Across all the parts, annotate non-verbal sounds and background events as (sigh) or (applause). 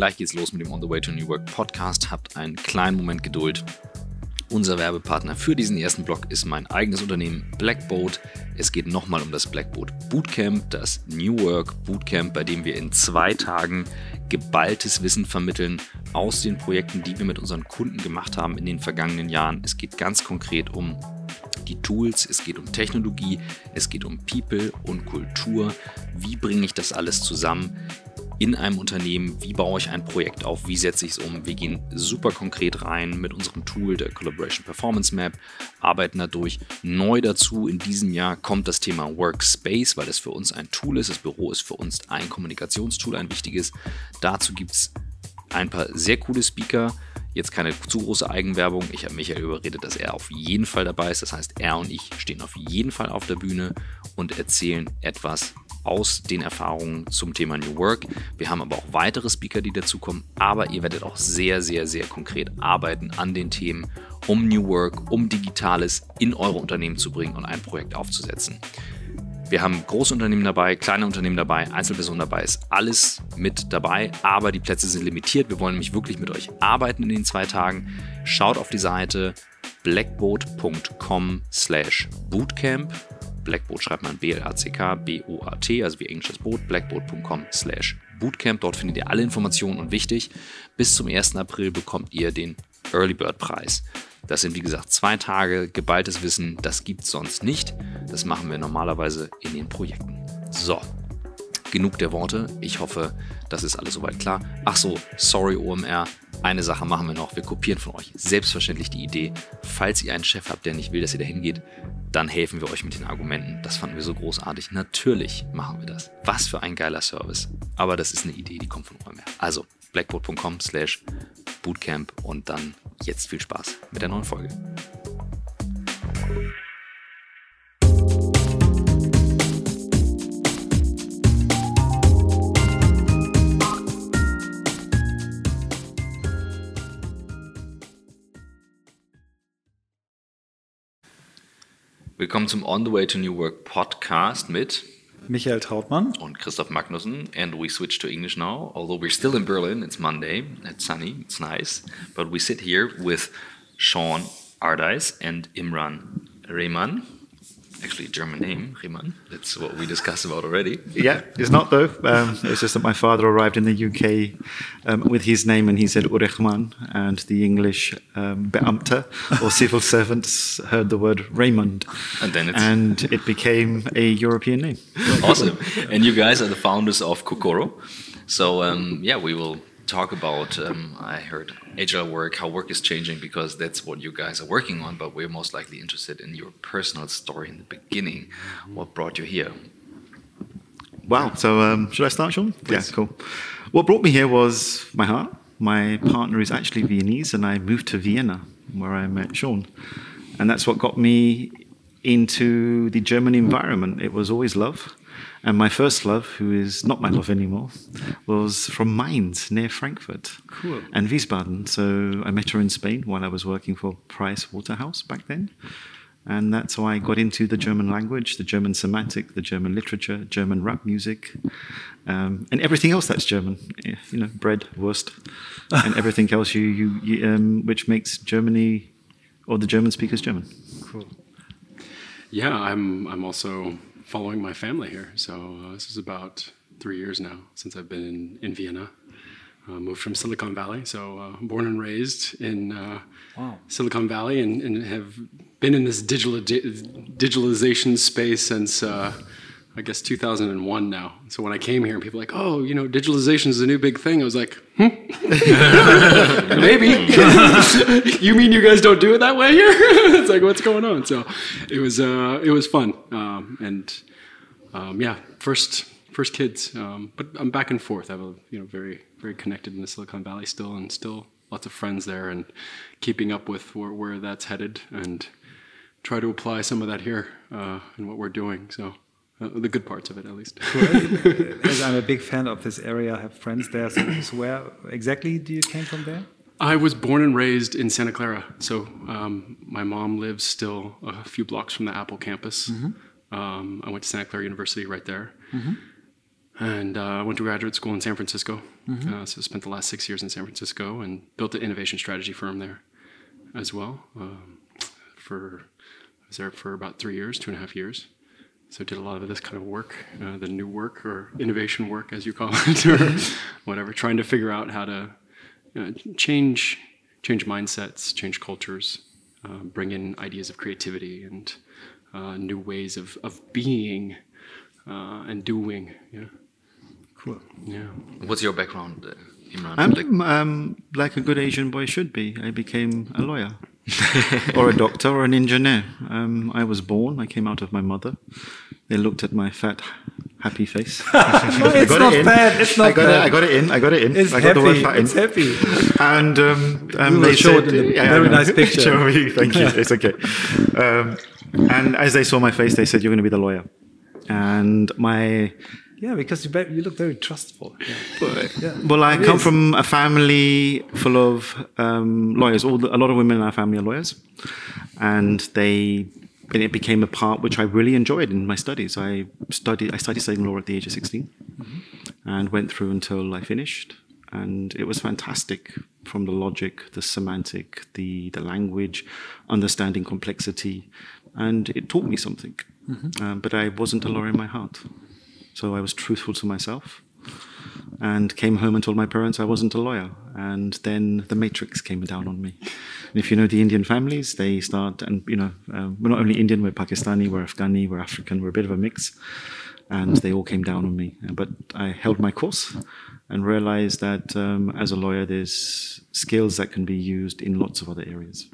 Gleich geht's los mit dem On the Way to New Work Podcast. Habt einen kleinen Moment Geduld. Unser Werbepartner für diesen ersten Blog ist mein eigenes Unternehmen Blackboat. Es geht nochmal um das Blackboat Bootcamp, das New Work Bootcamp, bei dem wir in zwei Tagen geballtes Wissen vermitteln aus den Projekten, die wir mit unseren Kunden gemacht haben in den vergangenen Jahren. Es geht ganz konkret um die Tools, es geht um Technologie, es geht um People und Kultur. Wie bringe ich das alles zusammen? In einem Unternehmen, wie baue ich ein Projekt auf, wie setze ich es um. Wir gehen super konkret rein mit unserem Tool, der Collaboration Performance Map, arbeiten dadurch. Neu dazu in diesem Jahr kommt das Thema Workspace, weil das für uns ein Tool ist. Das Büro ist für uns ein Kommunikationstool, ein wichtiges. Dazu gibt es ein paar sehr coole Speaker. Jetzt keine zu große Eigenwerbung. Ich habe Michael überredet, dass er auf jeden Fall dabei ist. Das heißt, er und ich stehen auf jeden Fall auf der Bühne und erzählen etwas aus den Erfahrungen zum Thema New Work. Wir haben aber auch weitere Speaker, die dazukommen, aber ihr werdet auch sehr, sehr, sehr konkret arbeiten an den Themen, um New Work, um Digitales in eure Unternehmen zu bringen und ein Projekt aufzusetzen. Wir haben große Unternehmen dabei, kleine Unternehmen dabei, Einzelpersonen dabei, ist alles mit dabei, aber die Plätze sind limitiert. Wir wollen nämlich wirklich mit euch arbeiten in den zwei Tagen. Schaut auf die Seite blackboat.com slash bootcamp Blackboat schreibt man B-L-A-C-K, B-O-A-T, also wie englisches Boot, blackboat.com slash bootcamp. Dort findet ihr alle Informationen und wichtig, bis zum 1. April bekommt ihr den Early Bird Preis. Das sind wie gesagt zwei Tage geballtes Wissen, das gibt es sonst nicht. Das machen wir normalerweise in den Projekten. So, genug der Worte. Ich hoffe, das ist alles soweit klar. Ach so, sorry OMR. Eine Sache machen wir noch. Wir kopieren von euch selbstverständlich die Idee. Falls ihr einen Chef habt, der nicht will, dass ihr dahin geht, dann helfen wir euch mit den Argumenten. Das fanden wir so großartig. Natürlich machen wir das. Was für ein geiler Service. Aber das ist eine Idee, die kommt von OMR. Also blackboard.com slash bootcamp und dann jetzt viel Spaß mit der neuen Folge. Willkommen zum On the Way to New Work Podcast mit Michael Trautmann und Christoph Magnussen. And we switch to English now. Although we're still in Berlin, it's Monday, it's sunny, it's nice. But we sit here with Shawn Ardaiz and Imran Rehman. Actually a German name, Riemann. That's what we discussed about already. Yeah, it's not though. Um, it's just that my father arrived in the UK um, with his name and he said Urechman, and the English um, Beamte or civil servants heard the word Raymond, and then and it became a European name. Awesome! And you guys are the founders of Kokoro. So um, yeah, we will talk about, um, I heard agile work, how work is changing, because that's what you guys are working on. But we're most likely interested in your personal story in the beginning. What brought you here? Wow. So um, should I start, Shawn? Please. Yeah, cool. What brought me here was my heart. My partner is actually Viennese, and I moved to Vienna, where I met Shawn. And that's what got me into the German environment. It was always love. And my first love, who is not my love anymore, was from Mainz near Frankfurt cool. and Wiesbaden. So I met her in Spain while I was working for Price Waterhouse back then. And that's how I got into the German language, the German semantic, the German literature, German rap music, um, and everything else that's German. You know, bread, Wurst, and (laughs) everything else you, you, you um, which makes Germany or the German speakers German. Cool. Yeah, I'm. I'm also following my family here. So uh, this is about three years now since I've been in, in Vienna. Uh, moved from Silicon Valley, so uh, born and raised in uh, wow. Silicon Valley, and, and, have been in this digital digitalization space since uh, I guess 2001 now. So when I came here, and people were like, "Oh, you know, digitalization is a new big thing," I was like, "Hmm, (laughs) maybe." (laughs) you mean you guys don't do it that way here? (laughs) it's like, what's going on? So it was uh, it was fun, um, and um, yeah, first first kids. Um, but I'm back and forth. I'm you know very very connected in the Silicon Valley still, and still lots of friends there, and keeping up with where, where that's headed, and try to apply some of that here uh, what we're doing. So. Uh, the good parts of it, at least. (laughs) (laughs) As I'm a big fan of this area, I have friends there. So, so, where exactly do you came from there? I was born and raised in Santa Clara. So um, my mom lives still a few blocks from the Apple campus. Mm -hmm. um, I went to Santa Clara University right there. Mm -hmm. and uh, went to graduate school in San Francisco. Uh, so spent the last six years in San Francisco and built an innovation strategy firm there as well. Um, for I was there for about three years, two and a half years. So did a lot of this kind of work, uh, the new work or innovation work, as you call (laughs) it, or whatever, trying to figure out how to you know, change change mindsets, change cultures, uh, bring in ideas of creativity and uh, new ways of, of being uh, and doing. Yeah, Cool. yeah. What's your background, uh, Imran? I'm Like- um, like a good Asian boy should be. I became a lawyer, (laughs) or a doctor, or an engineer. Um, I was born. I came out of my mother. They looked at my fat, happy face. (laughs) I it's not it bad. It's not I got bad. It, I got it in. I got it in. It's I got the word happy. fat in. It's happy. And um, um, they showed a Yeah, very nice picture. (laughs) Me. Thank you. It's okay. Um, and as they saw my face, they said, "You're going to be the lawyer." And my Yeah, because you, be- you look very trustful. Yeah. Yeah. Well, I It come is. from a family full of um, lawyers. All the, a lot of women in our family are lawyers, and they and it became a part which I really enjoyed in my studies. I studied I started studying law at the age of 16 and went through until I finished, and it was fantastic from the logic, the semantic, the the language, understanding complexity, and it taught me something. Um, but I wasn't a lawyer in my heart, so I was truthful to myself and came home and told my parents I wasn't a lawyer. And then the matrix came down on me. And if you know the Indian families, they start, and you know, um, we're not only Indian, we're Pakistani, we're Afghani, we're African, we're a bit of a mix. And they all came down on me. But I held my course and realized that um, as a lawyer, there's skills that can be used in lots of other areas.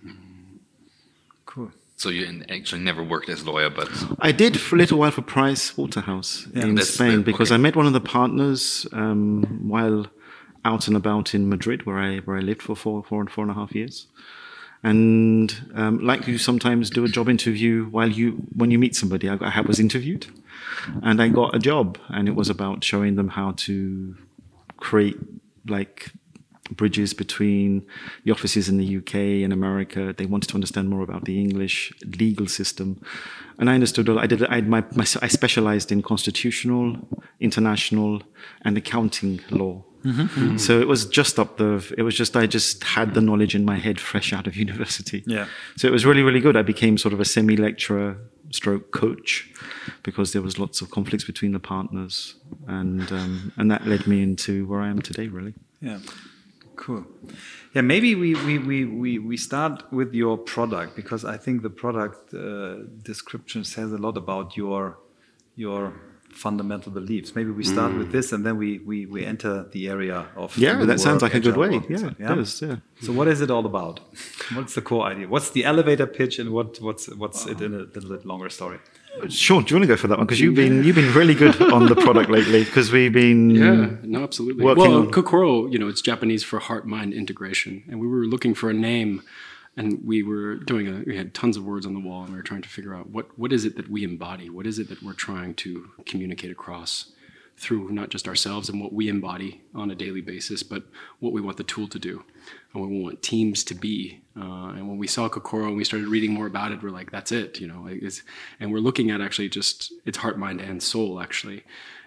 Cool. so you actually never worked as a lawyer, but I did for a little while for Price Waterhouse Yeah. in That's Spain the- because okay. I met one of the partners um, while out and about in Madrid, where I where I lived for four four and four and a half years. And um, like you sometimes do a job interview while you when you meet somebody, I, I was interviewed, and I got a job, and it was about showing them how to create like bridges between the offices in the UK and America. They wanted to understand more about the English legal system, and I understood. I did. I, had my, my, I specialized in constitutional, international, and accounting law. So it was just up the. It was just I just had the knowledge in my head fresh out of university. Yeah. So it was really really good. I became sort of a semi lecturer stroke coach because there was lots of conflicts between the partners and um, and that led me into where I am today really. Yeah. Cool. Yeah, maybe we, we, we, we, we start with your product because I think the product uh, description says a lot about your your fundamental beliefs. Maybe we start with this and then we, we, we enter the area of Yeah, that sounds like a good way. Yeah, So, it does, yeah. So what is it all about? What's the core idea? What's the elevator pitch and what what's what's it in a little bit longer story? Sure, do you want to go for that one? Because you've been you've been really good on the product lately. Because we've been (laughs) Yeah, no, absolutely. well, Kokoro, you know, it's Japanese for heart-mind integration, and we were looking for a name, and we were doing a. We had tons of words on the wall, and we were trying to figure out what what is it that we embody, what is it that we're trying to communicate across through not just ourselves and what we embody on a daily basis, but what we want the tool to do, and what we want teams to be. Uh, and when we saw Kokoro and we started reading more about it, we're like, that's it, you know. It's, and we're looking at actually just it's heart, mind, and soul actually.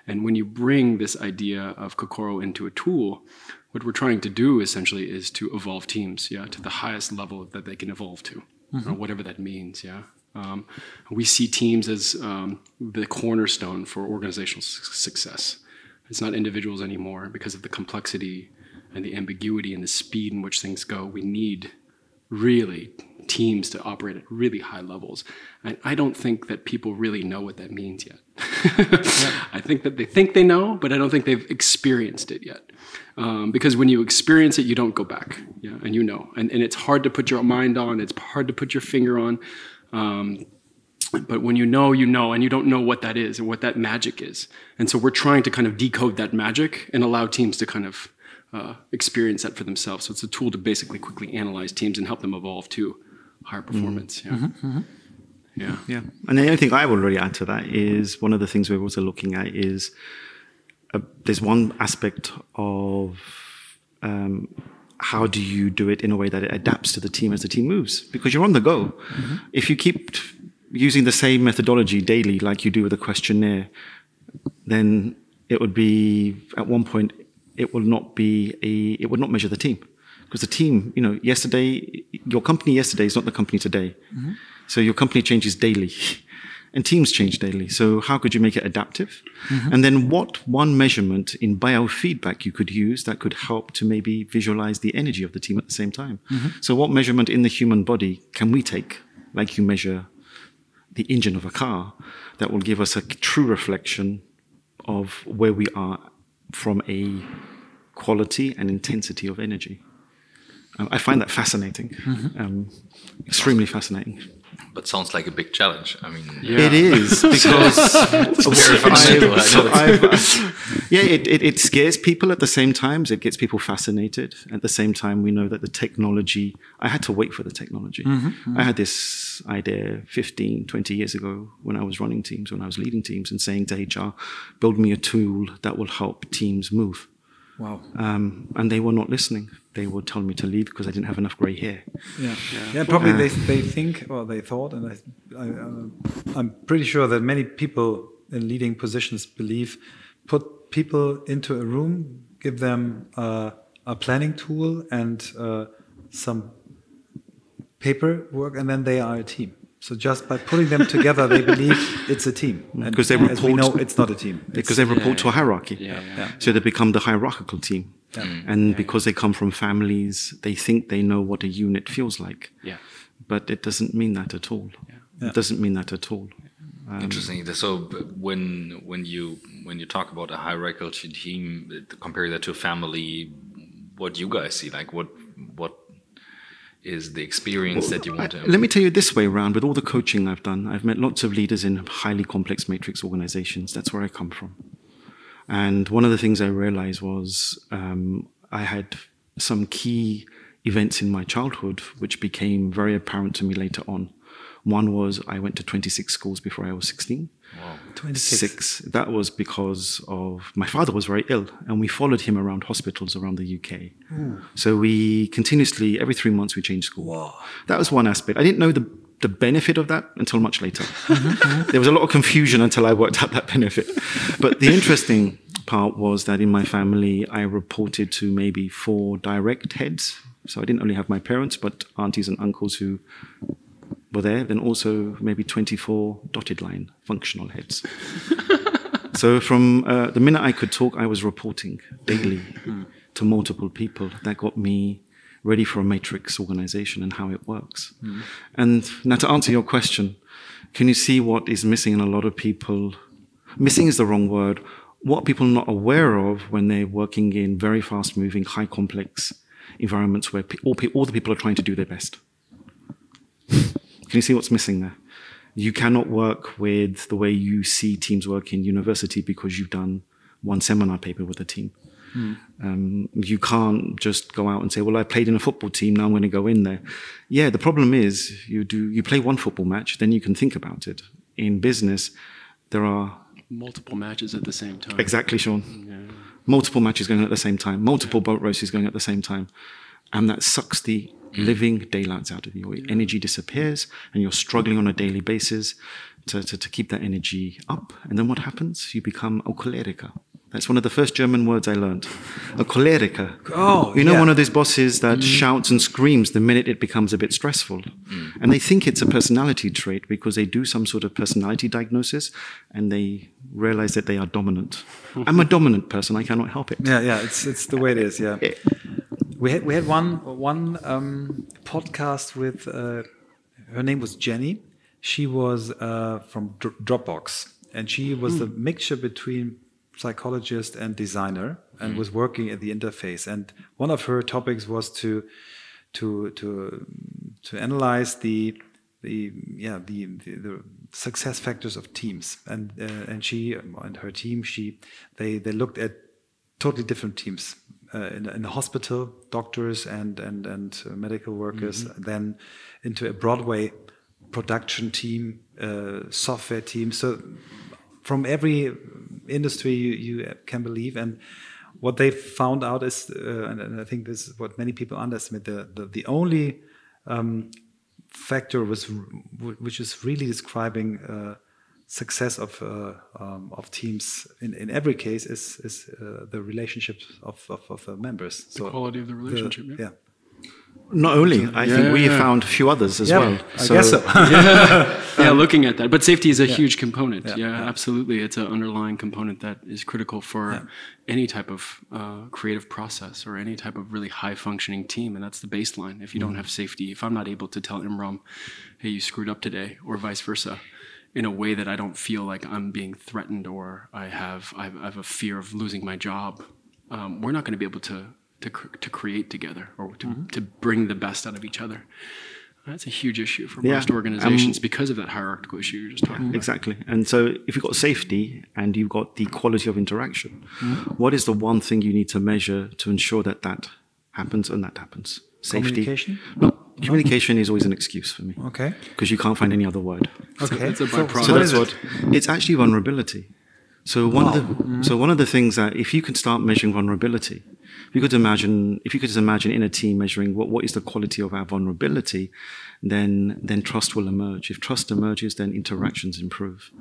And when you bring this idea of Kokoro into a tool, what we're trying to do essentially is to evolve teams, yeah, to the highest level that they can evolve to, or whatever that means, yeah. Um, we see teams as um, the cornerstone for organizational su- success. It's not individuals anymore because of the complexity and the ambiguity and the speed in which things go. We need really teams to operate at really high levels. And I don't think that people really know what that means yet. (laughs) I think that they think they know, but I don't think they've experienced it yet. Um, because when you experience it, you don't go back. Yeah, and you know. And, and it's hard to put your mind on, it's hard to put your finger on. Um, but when you know, you know, and you don't know what that is and what that magic is. And so we're trying to kind of decode that magic and allow teams to kind of uh, experience that for themselves. So it's a tool to basically quickly analyze teams and help them evolve to higher performance. Yeah. Yeah. Yeah, and the only thing I will really add to that is one of the things we're also looking at is uh, there's one aspect of um, how do you do it in a way that it adapts to the team as the team moves because you're on the go. If you keep using the same methodology daily, like you do with a questionnaire, then it would be at one point it will not be a it would not measure the team. Because the team you know yesterday your company yesterday is not the company today. Mm-hmm. So your company changes daily (laughs) and teams change daily. So how could you make it adaptive? Mm-hmm. And then what one measurement in biofeedback you could use that could help to maybe visualize the energy of the team at the same time? Mm-hmm. So what measurement in the human body can we take? Like you measure the engine of a car that will give us a true reflection of where we are from a quality and intensity of energy. Um, I find that fascinating, um, extremely fascinating. But sounds like a big challenge. I mean, It is (laughs) because very (laughs) I know. (laughs) I've- I've- yeah, it, it, it scares people at the same time. It gets people fascinated. At the same time, we know that the technology, I had to wait for the technology. I had this idea 15, 20 years ago when I was running teams, when I was leading teams, and saying to HR, build me a tool that will help teams move. Wow. Um, and they were not listening. They would tell me to leave because I didn't have enough gray hair. Yeah, yeah. probably they they think or they thought, and I, I uh, I'm pretty sure that many people in leading positions believe put people into a room, give them uh, a planning tool and uh, some paperwork, and then they are a team. So just by putting them together, they believe it's a team. Because they as we know, it's not a team. because they report to a hierarchy. Yeah, yeah. So they become the hierarchical team. And because they come from families, they think they know what a unit feels like. Yeah. But it doesn't mean that at all. It doesn't mean that at all. Interesting. So when when you when you talk about a hierarchical team, uh, compare that to a family, what do you guys see? Like what what is the experience that you want to? I- let me tell you this way around with all the coaching I've done, I've met lots of leaders in highly complex matrix organizations. That's where I come from. And one of the things I realized was um, I had some key events in my childhood which became very apparent to me later on. One was I went to 26 schools before I was 16. Wow. 26. Six. That was because of my father was very ill, and we followed him around hospitals around the UK. Hmm. So we continuously, every three months, we changed school. That was one aspect. I didn't know the the benefit of that until much later. (laughs) Mm-hmm. there was a lot of confusion until I worked out that benefit. But the interesting part was that in my family, I reported to maybe four direct heads. So I didn't only have my parents, but aunties and uncles who were there, then also maybe 24 dotted line functional heads. (laughs) so from uh, the minute I could talk, I was reporting daily to multiple people. That got me ready for a matrix organization and how it works. And now to answer your question, can you see what is missing in a lot of people? Missing is the wrong word. What people are not aware of when they're working in very fast moving, high complex environments where all, all the people are trying to do their best. Can you see what's missing there? You cannot work with the way you see teams work in university because you've done one seminar paper with a team. Um, you can't just go out and say, "Well, I played in a football team. Now I'm going to go in there." Yeah, the problem is you do you play one football match, then you can think about it. In business, there are Multiple matches at the same time. exactly Shawn, Yeah. multiple matches going at the same time, multiple boat races going at the same time, and that sucks the Mm. living daylights out of you. Your energy disappears, and you're struggling on a daily basis to, to, to keep that energy up. And then what happens? You become a cholerica. That's one of the first German words I learned. A cholerica. Oh, you know, yeah. one of those bosses that mm. shouts and screams the minute it becomes a bit stressful. Mm. And they think it's a personality trait because they do some sort of personality diagnosis and they realize that they are dominant. I'm a dominant person. I cannot help it. Yeah, yeah, it's it's the way it is. Yeah, eh, we had we had one one um, podcast with uh, her name was Jenny. She was uh, from Dr- Dropbox, and she was a mixture between psychologist and designer, and was working at the interface. And one of her topics was to to to to analyze the the yeah the, the, the success factors of teams and uh, and she and her team she they they looked at totally different teams uh, in, in a hospital doctors and and and uh, medical workers then into a broadway production team uh, software team. So from every industry you, you can believe. And what they found out is uh, and, and i think this is what many people underestimate the the, the only um, factor was r- which is really describing uh, success of uh, um, of teams in, in every case is is uh, the relationship of, of, of the members. The quality of the relationship. The, yeah. Not only, I Yeah, think we yeah. found a few others as Yeah, well. I guess so. (laughs) (laughs) yeah, looking at that. But safety is a huge component. Yeah, Yeah, yeah. absolutely. It's an underlying component that is critical for any type of uh, creative process or any type of really high functioning team. And that's the baseline. If you don't have safety, if I'm not able to tell Imran, hey, you screwed up today, or vice versa, in a way that I don't feel like I'm being threatened or I have, I have, a fear of losing my job, um, we're not going to be able to, to, to create together or to, to bring the best out of each other. That's a huge issue for Yeah, most organizations because of that hierarchical issue you're just talking about. Exactly. And so if you've got safety and you've got the quality of interaction, what is the one thing you need to measure to ensure that that happens and that happens? Safety. Communication? No, communication is always an excuse for me. Okay. Because you can't find any other word. Okay. it's a So- byproduct. So what that's is what it's actually vulnerability. So one of the so one of the things that if you can start measuring vulnerability, if you could imagine if you could just imagine in a team measuring what, what is the quality of our vulnerability, then then trust will emerge. If trust emerges, then interactions improve.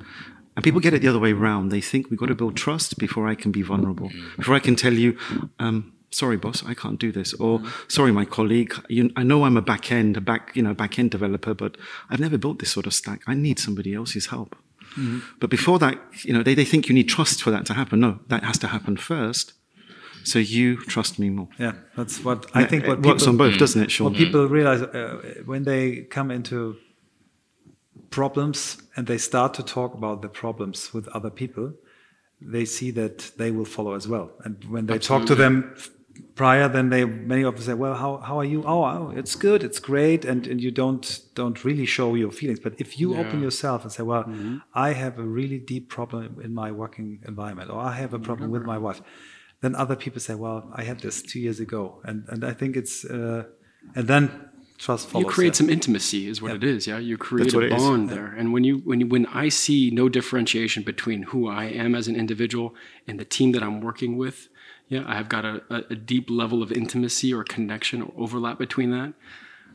And people get it the other way around. They think we've got to build trust before I can be vulnerable. Before I can tell you, um, sorry, boss, I can't do this. Or sorry, my colleague, you, I know I'm a back end, a back, you know, back end developer, but I've never built this sort of stack. I need somebody else's help. But before that, you know, they, they think you need trust for that to happen. No, that has to happen first. So you trust me more. Yeah, that's what I think. it What works on both, doesn't it, Shawn? What people realize uh, when they come into problems and they start to talk about the problems with other people, they see that they will follow as well. And when they talk to them prior, then they many of them say, "Well, how, how are you? Oh, oh, it's good, it's great," and, and you don't don't really show your feelings. But if you open yourself and say, "Well, I have a really deep problem in my working environment," or "I have a problem with my wife," then other people say, "Well, I had this two years ago," and and I think it's uh, and then trust follows. you create yeah. some intimacy is what it is yeah you create a it is. bond there and when you when you, when i see no differentiation between who i am as an individual and the team that i'm working with yeah i've got a, a, a deep level of intimacy or connection or overlap between that.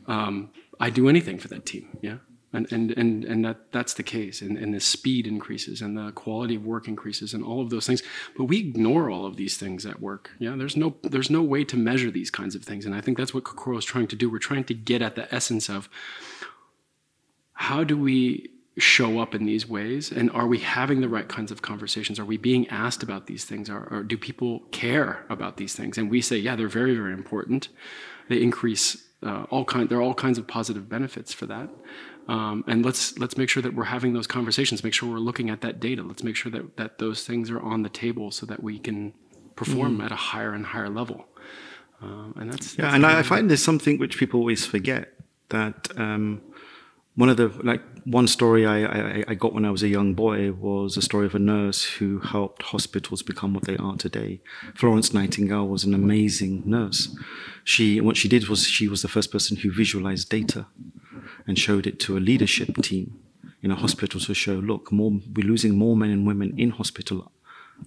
Um, i do anything for that team yeah. And and and, and that that's the case. And, and the speed increases and the quality of work increases and all of those things. But we ignore all of these things at work yeah. There's no there's no way to measure these kinds of things. And i think that's what kokoro is trying to do. We're trying to get at the essence of how do we show up in these ways? And are we having the right kinds of conversations? Are we being asked about these things? Or, or do people care about these things? And we say yeah they're very very important. They increase uh, all kind there are all kinds of positive benefits for that. Um, and let's let's make sure that we're having those conversations. Make sure we're looking at that data. Let's make sure that that those things are on the table so that we can perform at a higher and higher level. Uh, and that's Yeah, that's and I I find there's something which people always forget that um, one of the like one story I, I, I got when I was a young boy was a story of a nurse who helped hospitals become what they are today. Florence Nightingale was an amazing nurse. She what she did was she was the first person who visualized data and showed it to a leadership team in a hospital to show, look, more we're losing more men and women in hospital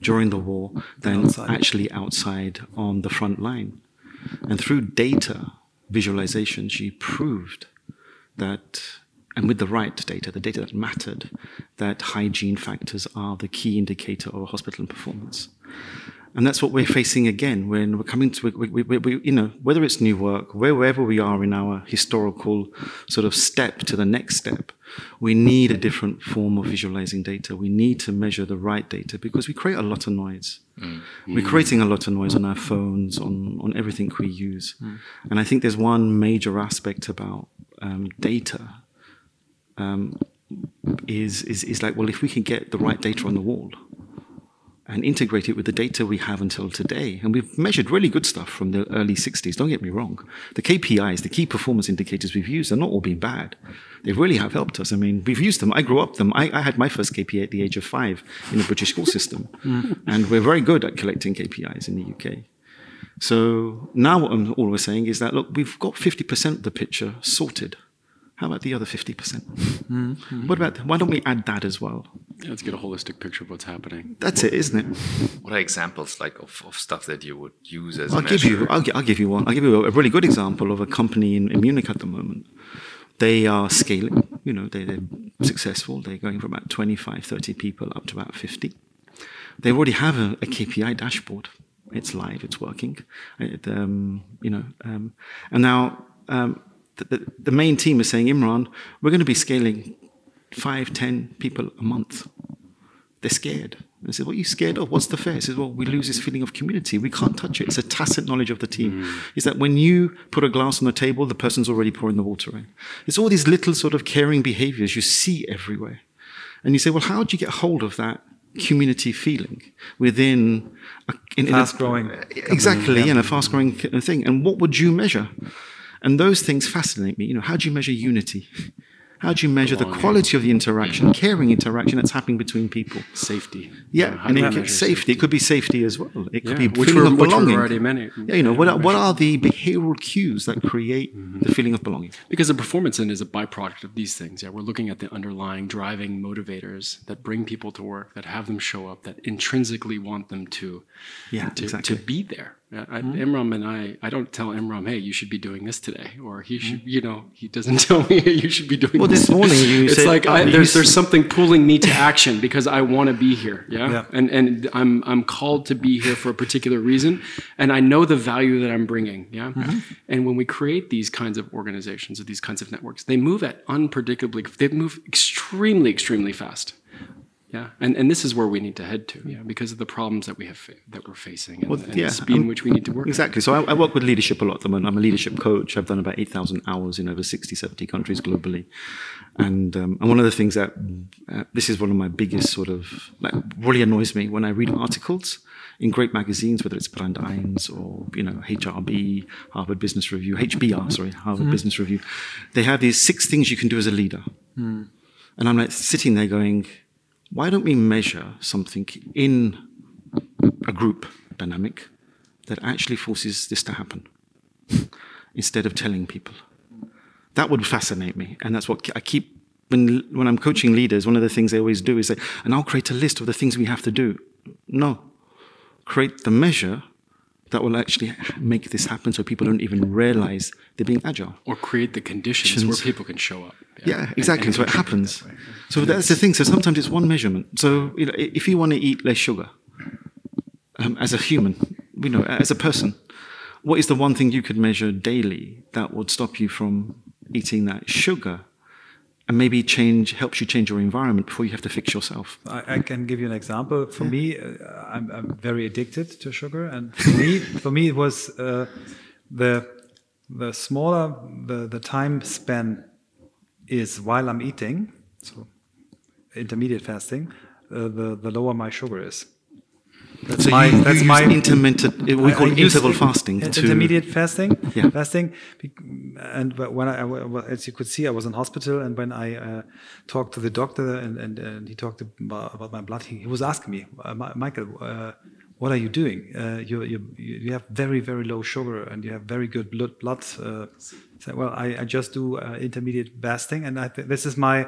during the war than outside. actually outside on the front line. And through data visualization, she proved that, and with the right data, the data that mattered, that hygiene factors are the key indicator of a hospital performance. And that's what we're facing again when we're coming to, we, we, we, you know, whether it's new work, wherever we are in our historical sort of step to the next step, we need a different form of visualizing data. We need to measure the right data because we create a lot of noise. Mm. We're mm. creating a lot of noise on our phones, on, on everything we use. Mm. And I think there's one major aspect about um, data um, is, is, is like, well, if we can get the right data on the wall, and integrate it with the data we have until today. And we've measured really good stuff from the early 60s, don't get me wrong. The KPIs, the key performance indicators we've used, are not all been bad. They really have helped us. I mean, we've used them. I grew up them. I, I had my first KPI at the age of five in the British school system. (laughs) And we're very good at collecting KPIs in the UK. So now what I'm always saying is that, look, we've got 50% of the picture sorted. How about the other 50%? percent What about, why don't we add that as well? Yeah, let's get a holistic picture of what's happening. That's it, isn't it? What are examples like of, of stuff that you would use as I'll a give measure? you. I'll, gi- I'll give you one. I'll give you a, a really good example of a company in, in Munich at the moment. They are scaling. You know, they, they're successful. They're going from about 25, 30 people up to about 50. They already have a, a KPI dashboard. It's live. It's working. It, um, you know, um, and now um, the, the, the main team is saying, Imran, we're going to be scaling five, ten people a month. They're scared. I said, What are you scared of? What's the fear? He says, Well, we lose this feeling of community. We can't touch it. It's a tacit knowledge of the team. Mm. Is that when you put a glass on the table, the person's already pouring the water in. It's all these little sort of caring behaviors you see everywhere. And you say, Well, how do you get hold of that community feeling within a in, fast in a, growing exactly yeah. in a fast growing thing and what would you measure and those things fascinate me you know how do you measure unity how do you measure the quality of the interaction, caring interaction that's happening between people? Safety. Yeah, yeah and it safety. safety. It could be safety as well. It could yeah, be which feeling were, of belonging. already many. Yeah, you know, what are, what are the behavioral cues that create mm-hmm. the feeling of belonging? Because the performance end is a byproduct of these things. Yeah, we're looking at the underlying driving motivators that bring people to work, that have them show up, that intrinsically want them to, yeah, to, exactly. to be there. I, mm-hmm. Imran and I, I don't tell Imran, hey, you should be doing this today, or he should, mm-hmm. you know, he doesn't (laughs) tell me hey, you should be doing. Well, this, this morning you it's said, like I, there's there's something pulling me to (coughs) action because I want to be here, yeah? yeah, and and I'm I'm called to be here for a particular reason, and I know the value that I'm bringing, yeah. Mm-hmm. And when we create these kinds of organizations or these kinds of networks, they move at unpredictably, they move extremely extremely fast. Yeah, and, and this is where we need to head to, yeah, because of the problems that we have fa- that we're facing and, well, and yeah, the speed um, in which we need to work. Exactly. So I, I, work with leadership a lot at the moment. I'm a leadership coach. I've done about 8,000 hours in over 60, 70 countries globally. And, um, and one of the things that, uh, this is one of my biggest sort of, like, really annoys me when I read articles in great magazines, whether it's Brand 1 or, you know, HRB, Harvard Business Review, HBR, sorry, Harvard mm-hmm. Business Review. They have these six things you can do as a leader. Mm. And I'm like sitting there going, why don't we measure something in a group dynamic that actually forces this to happen instead of telling people? That would fascinate me. And that's what I keep, when, when I'm coaching leaders, one of the things they always do is say, and I'll create a list of the things we have to do. No. Create the measure that will actually make this happen so people don't even realize they're being agile. Or create the conditions where people can show up. Yeah, yeah exactly. And, and so it happens. That so that's the thing. So sometimes it's one measurement. So you know, if you want to eat less sugar um, as a human, you know, as a person, what is the one thing you could measure daily that would stop you from eating that sugar and maybe change helps you change your environment before you have to fix yourself. I, I can give you an example. For yeah. me, uh, I'm, I'm, very addicted to sugar, and for me, (laughs) for me, it was uh, the the smaller the the time span is while I'm eating, so intermediate fasting, uh, the the lower my sugar is. That's so my you, that's you my intermittent. We call it interval fasting. To, intermediate fasting. Yeah. Fasting. And when I, as you could see, I was in hospital, and when I uh, talked to the doctor, and, and, and he talked about, my blood, he, he was asking me, uh, Michael, uh, what are you doing? Uh, you, you you have very very low sugar, and you have very good blood. blood uh, so, well, I, I, just do uh, intermediate fasting, and I this is my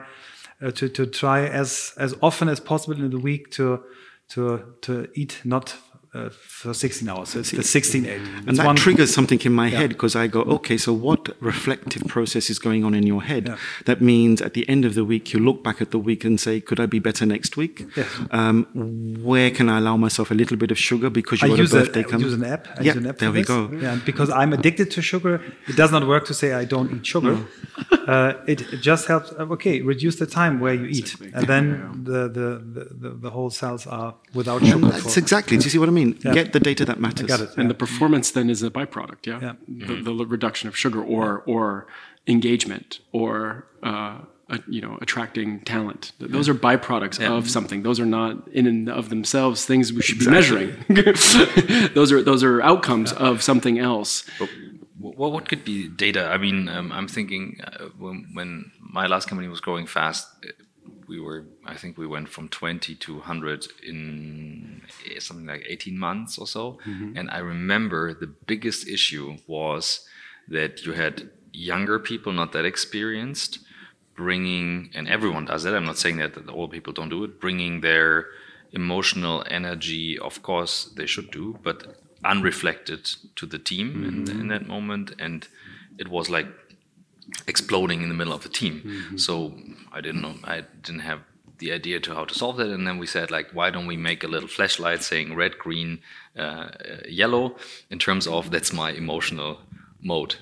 to to try as as often as possible in the week to to to eat not uh, for 16 hours. So it's the 16 8. And that one, triggers something in my yeah. head because I go, okay, so what reflective process is going on in your head? Yeah. That means at the end of the week, you look back at the week and say, could I be better next week? Yes. Um, where can I allow myself a little bit of sugar because you got a birthday coming? I use an app. I yeah, an app there we go. Yeah, because I'm addicted to sugar, it does not work to say I don't eat sugar. No. (laughs) Uh, it, just helps, uh, okay, reduce the time where you eat. And then the, the, the, the, whole cells are without sugar. That's exactly, do you see what I mean? Yeah. Get the data that matters. It, and the performance then is a byproduct, yeah? yeah. The, the, reduction of sugar or, or engagement or, uh, you know, attracting talent. Those are byproducts yeah. of something. Those are not in and of themselves things we should exactly. be measuring. (laughs) those are those are outcomes yeah. of something else. Well, what could be data? I mean, um, I'm thinking uh, when, when, my last company was growing fast, we were I think we went from 20 to 100 in eh, something like 18 months or so. Mm-hmm. And I remember the biggest issue was that you had younger people, not that experienced, bringing, and everyone does it. I'm not saying that, that all people don't do it, bringing their emotional energy. Of course, they should do, but unreflected to the team mm-hmm. in, in that moment. And it was like exploding in the middle of a team. So I didn't know, I didn't have the idea to how to solve that. And then we said, like, why don't we make a little flashlight saying red, green, uh, yellow in terms of that's my emotional mode.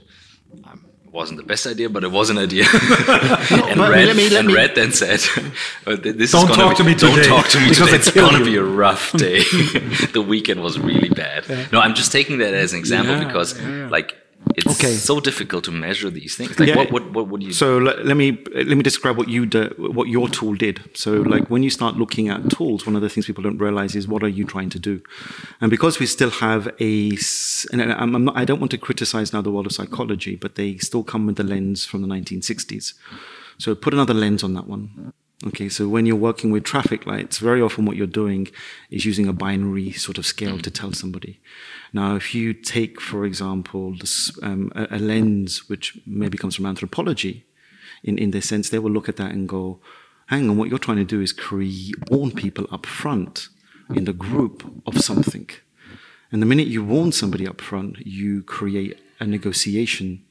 Um, wasn't the best idea, but it was an idea. (laughs) and Red, let me- let and me- Red then said, (laughs) "This Don't is talk be, to me Don't today, talk to me because today. It's gonna you." be a rough day. (laughs) the weekend was really bad. No, I'm just taking that as an example Yeah, because, yeah, yeah. like, it's Okay. so difficult to measure these things. Like, Yeah. what, what, what would you? So let, let me let me describe what you do, what your tool did. So like when you start looking at tools, one of the things people don't realize is what are you trying to do, and because we still have a, and I'm, I'm not, I don't want to criticize now the world of psychology, but they still come with the lens from the 1960s. So put another lens on that one. Okay, so when you're working with traffic lights, very often what you're doing is using a binary sort of scale mm. to tell somebody. Now, if you take, for example, this, um, a, a lens which maybe comes from anthropology, in, in this sense, they will look at that and go, hang on, what you're trying to do is create, warn people up front in the group of something. And the minute you warn somebody up front, you create a negotiation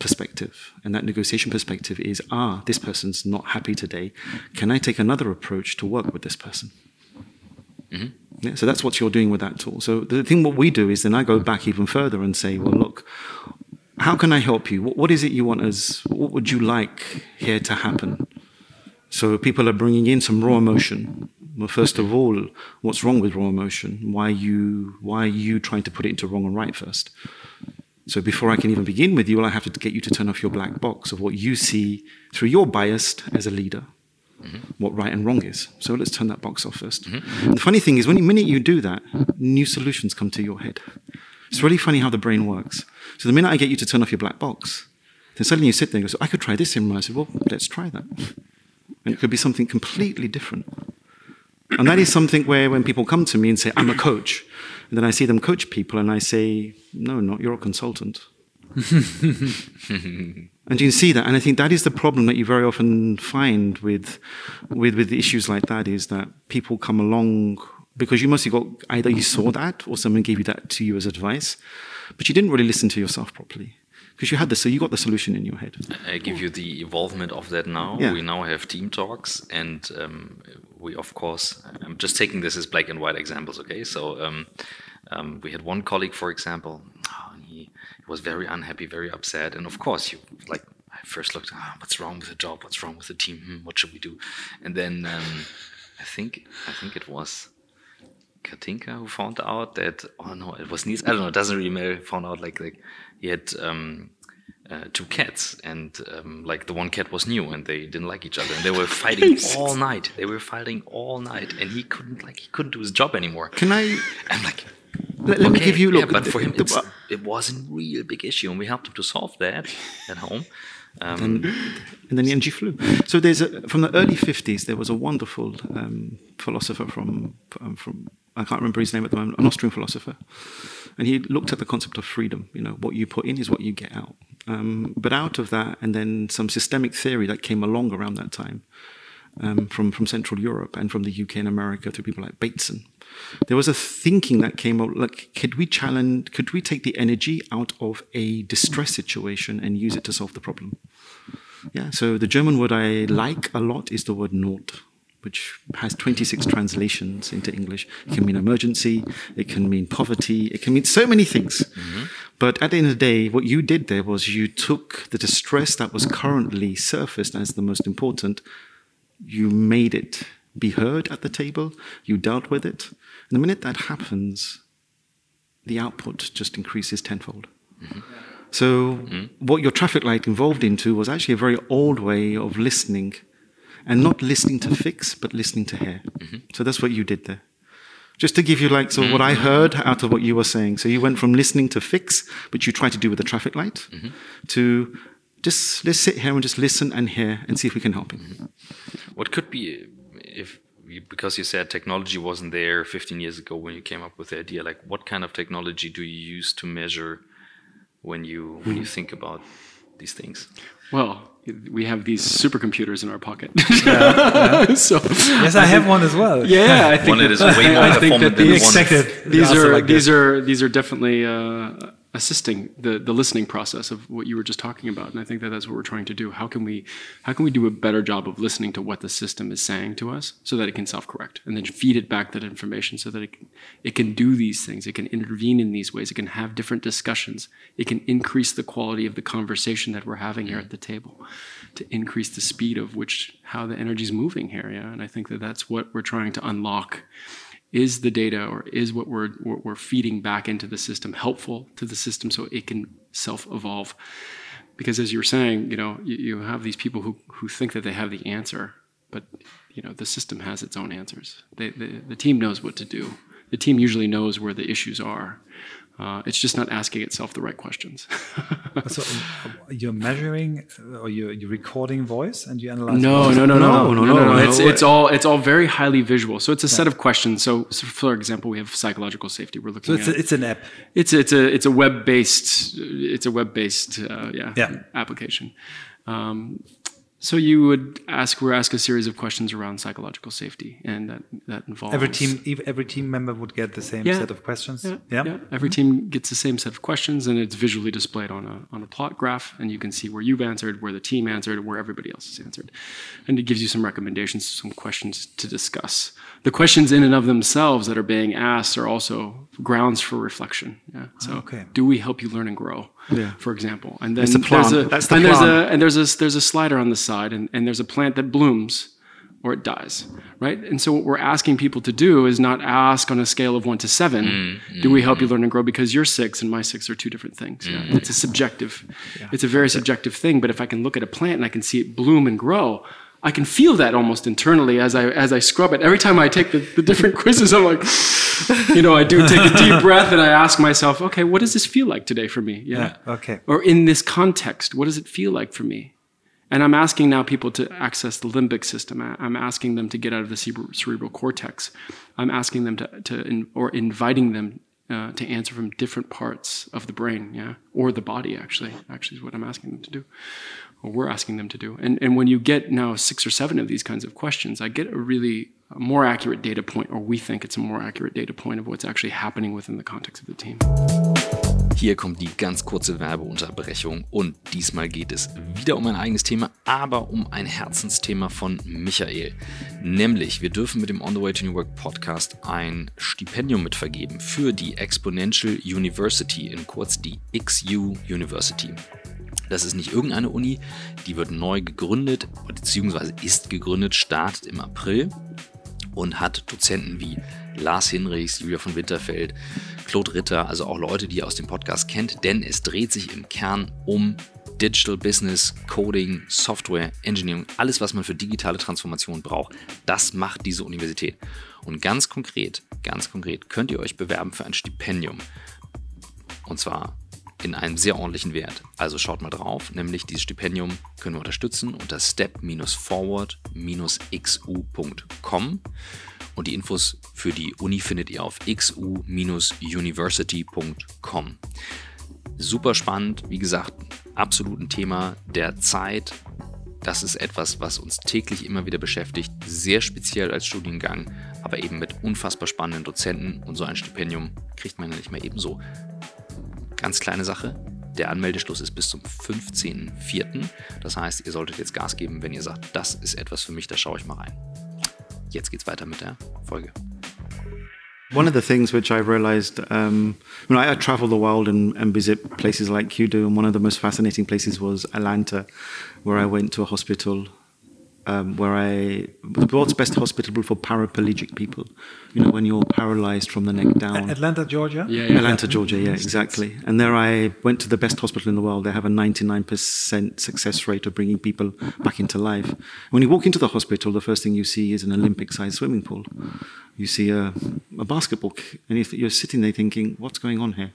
perspective. And that negotiation perspective is ah, this person's not happy today. Can I take another approach to work with this person? Mm-hmm. Yeah, so that's what you're doing with that tool. So the thing what we do is then I go back even further and say, well, look, how can I help you? What, what is it you want us? What would you like here to happen? So people are bringing in some raw emotion. Well, first of all, what's wrong with raw emotion? Why you why are you trying to put it into wrong and right first? So before I can even begin with you, well, I have to get you to turn off your black box of what you see through your bias as a leader, Mm-hmm. what right and wrong is. So let's turn that box off 1st mm-hmm. And the funny thing is, when the minute you do that, new solutions come to your head. It's really funny how the brain works. So the minute I get you to turn off your black box, then suddenly you sit there and go, so I could try this in I said, well, let's try that. And it could be something completely different. And that is something where when people come to me and say, I'm a coach, and then I see them coach people and I say, no, not, you're a consultant. (laughs) and you can see that. And I think that is the problem that you very often find with, with, with issues like that is that people come along because you mostly got either you saw that or someone gave you that to you as advice, but you didn't really listen to yourself properly because you had the so you got the solution in your head. I give you the involvement of that now. Yeah. We now have team talks, and um, we, of course, I'm just taking this as black and white examples, okay? So um, um, we had one colleague, for example, oh, and he, he was very unhappy, very upset, and of course, you like. I first looked, oh, what's wrong with the job? What's wrong with the team? Hmm, what should we do? And then um, I think I think it was Katinka who found out that oh no, it was Niels. I don't know. It doesn't really matter. Found out like like he had um, uh, two cats, and um, like the one cat was new, and they didn't like each other, and they were (laughs) fighting all night. They were fighting all night, and he couldn't like he couldn't do his job anymore. Can I (laughs) I'm like. Let, let me give you yeah, look? but for him, it was a real big issue, and we helped him to solve that at home. Um, and, and then the energy flew. So there's a, from the early 50s, there was a wonderful um, philosopher from, um, from, I can't remember his name at the moment, an Austrian philosopher. And he looked at the concept of freedom. You know, what you put in is what you get out. Um, but out of that, and then some systemic theory that came along around that time um, from, from Central Europe and from the UK and America through people like Bateson. There was a thinking that came up like, could we challenge, could we take the energy out of a distress situation and use it to solve the problem? Yeah, so the German word I like a lot is the word Not, which has 26 translations into English. It can mean emergency, it can mean poverty, it can mean so many things. But at the end of the day, what you did there was you took the distress that was currently surfaced as the most important, you made it be heard at the table, you dealt with it. And the minute that happens, the output just increases tenfold. Mm-hmm. So, mm-hmm. what your traffic light evolved into was actually a very old way of listening and not listening to fix, but listening to hear. Mm-hmm. So, that's what you did there. Just to give you like, so what I heard out of what you were saying. So, you went from listening to fix, which you tried to do with the traffic light, to just let's sit here and just listen and hear and see if we can help him. What could be if because you said technology wasn't there 15 years ago when you came up with the idea like what kind of technology do you use to measure when you when you think about these things Well, we have these supercomputers in our pocket. (laughs) so Yes, I have one as well. yeah, I think one that is way more I think that than the these, one expected these answer are like these this. are these are definitely uh, assisting the the listening process of what you were just talking about. And i think that that's what we're trying to do. How can we how can we do a better job of listening to what the system is saying to us so that it can self-correct and then feed it back that information so that it can, it can do these things. It can intervene in these ways. It can have different discussions. It can increase the quality of the conversation that we're having here at the table to increase the speed of which how the energy is moving here. Yeah. And i think that that's what we're trying to unlock is the data or is what we're, what we're feeding back into the system helpful to the system so it can self-evolve? Because as you were saying you know you, you, have these people who, who think that they have the answer but you know the system has its own answers. They, the, the team knows what to do. The team usually knows where the issues are uh, it's just not asking itself the right questions. (laughs) so um, you're measuring or you're, you're, recording voice and you analyze. No, no, no, no, no, no, no, no. It's it's all it's all very highly visual. So it's a yeah. set of questions. So, so, for example, we have psychological safety. We're looking. So it's, at, a, it's an app. It's it's a it's a web based it's a web based uh, yeah, yeah application. Um, so you would ask, we ask a series of questions around psychological safety, and that that involves every team. Every team member would get the same yeah, set of questions. Yeah, yeah, yeah. Every mm-hmm. team gets the same set of questions, and it's visually displayed on a on a plot graph, and you can see where you've answered, where the team answered, where everybody else has answered, and it gives you some recommendations, some questions to discuss. The questions in and of themselves that are being asked are also grounds for reflection. Yeah. So, okay. do we help you learn and grow? Yeah. for example. And then the there's a That's the and plan. there's a and there's a there's a slider on the side, and, and there's a plant that blooms or it dies, right? And so what we're asking people to do is not ask on a scale of one to seven, mm, do we help you learn and grow? Because your six and my six are two different things. Mm, yeah? It's a subjective, yeah. it's a very subjective thing. But if I can look at a plant and I can see it bloom and grow, I can feel that almost internally as I as I scrub it. Every time I take the, the different (laughs) quizzes, I'm like, you know, I do take a deep breath and I ask myself, okay, what does this feel like today for me? Yeah. yeah. Okay. Or in this context, what does it feel like for me? And I'm asking now people to access the limbic system. I'm asking them to get out of the cerebral cortex. I'm asking them to, to or inviting them uh, to answer from different parts of the brain, yeah, or the body. Actually, actually, is what I'm asking them to do what we're asking them to do. And, and when you get now six or seven of these kinds of questions, I get a really a more accurate data point, or we think it's a more accurate data point of what's actually happening within the context of the team. Hier kommt die ganz kurze Werbeunterbrechung und diesmal geht es wieder um ein eigenes Thema, aber um ein Herzensthema von Michael. Nämlich, wir dürfen mit dem On the Way to New Work Podcast ein Stipendium mitvergeben für die Exponential University, in kurz die XU University. Das ist nicht irgendeine Uni, die wird neu gegründet, beziehungsweise ist gegründet, startet im April und hat Dozenten wie Lars Hinrichs, Julia von Winterfeld, Claude Ritter, also auch Leute, die ihr aus dem Podcast kennt, denn es dreht sich im Kern um Digital Business, Coding, Software, Engineering, alles, was man für digitale Transformation braucht. Das macht diese Universität. Und ganz konkret, ganz konkret könnt ihr euch bewerben für ein Stipendium. Und zwar in einem sehr ordentlichen Wert. Also schaut mal drauf, nämlich dieses Stipendium können wir unterstützen unter step-forward-xu.com und die Infos für die Uni findet ihr auf xu-university.com. Super spannend, wie gesagt, absolut ein Thema der Zeit. Das ist etwas, was uns täglich immer wieder beschäftigt, sehr speziell als Studiengang, aber eben mit unfassbar spannenden Dozenten und so ein Stipendium kriegt man ja nicht mehr ebenso Ganz kleine Sache. Der Anmeldeschluss ist bis zum 15.04. Das heißt, ihr solltet jetzt Gas geben, wenn ihr sagt, das ist etwas für mich, da schaue ich mal rein. Jetzt geht's weiter mit der Folge. One of the things which I realized, um, when I, I travel the world and, and visit places like you do, and one of the most fascinating places was Atlanta, where I went to a hospital um, where I the world's best hospital for paraplegic people. You know, when you're paralyzed from the neck down. Atlanta, Georgia. Yeah, yeah. Atlanta, Georgia. Yeah, exactly. And there I went to the best hospital in the world. They have a 99% success rate of bringing people back into life. When you walk into the hospital, the first thing you see is an Olympic-sized swimming pool. You see a, a basketball, and you're sitting there thinking, "What's going on here?"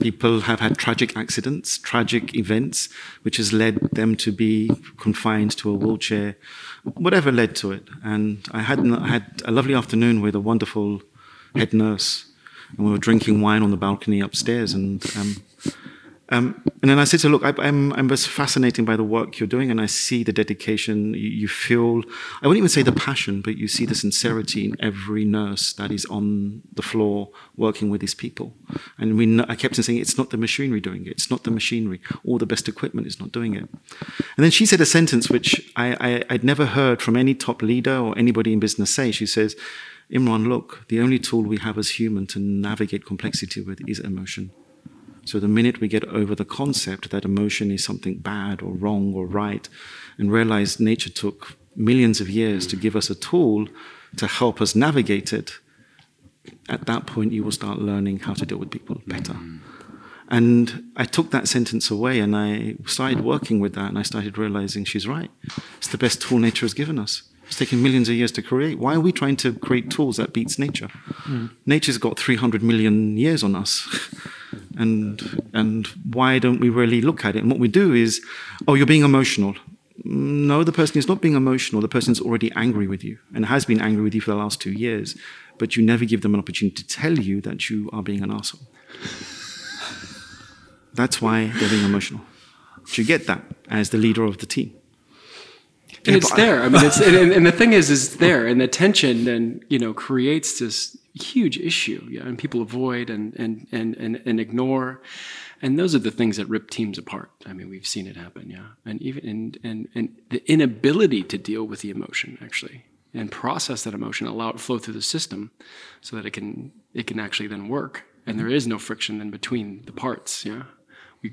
People have had tragic accidents, tragic events, which has led them to be confined to a wheelchair, whatever led to it. And I had, I had a lovely afternoon with a wonderful head nurse, and we were drinking wine on the balcony upstairs. And um, um, and then I said to her, look, I, I'm, I'm just fascinated by the work you're doing, and I see the dedication. You, you, feel, I wouldn't even say the passion, but you see the sincerity in every nurse that is on the floor working with these people. And we, I kept on saying, it's not the machinery doing it. It's not the machinery. All the best equipment is not doing it. And then she said a sentence which I, I, I'd never heard from any top leader or anybody in business say. She says, Imran, look, the only tool we have as human to navigate complexity with is emotion. So the minute we get over the concept that emotion is something bad or wrong or right, and realize nature took millions of years to give us a tool to help us navigate it, at that point you will start learning how to deal with people better. Mm-hmm. And I took that sentence away and I started working with that and I started realizing she's right. It's the best tool nature has given us. It's taken millions of years to create. Why are we trying to create tools that beats nature? Mm. Nature's got 300 million years on us. (laughs) and and why don't we really look at it? And what we do is, oh, you're being emotional. No, the person is not being emotional. The person's already angry with you and has been angry with you for the last two years. But you never give them an opportunity to tell you that you are being an asshole. That's why they're being emotional. Do you get that as the leader of the team? And it's there. I mean, it's and, and, the thing is, is there, and the tension then you know creates this huge issue, yeah, and people avoid and and and and, and ignore, and those are the things that rip teams apart. I mean, we've seen it happen, yeah, and even and and and the inability to deal with the emotion actually and process that emotion, allow it to flow through the system, so that it can it can actually then work, and there is no friction then between the parts, yeah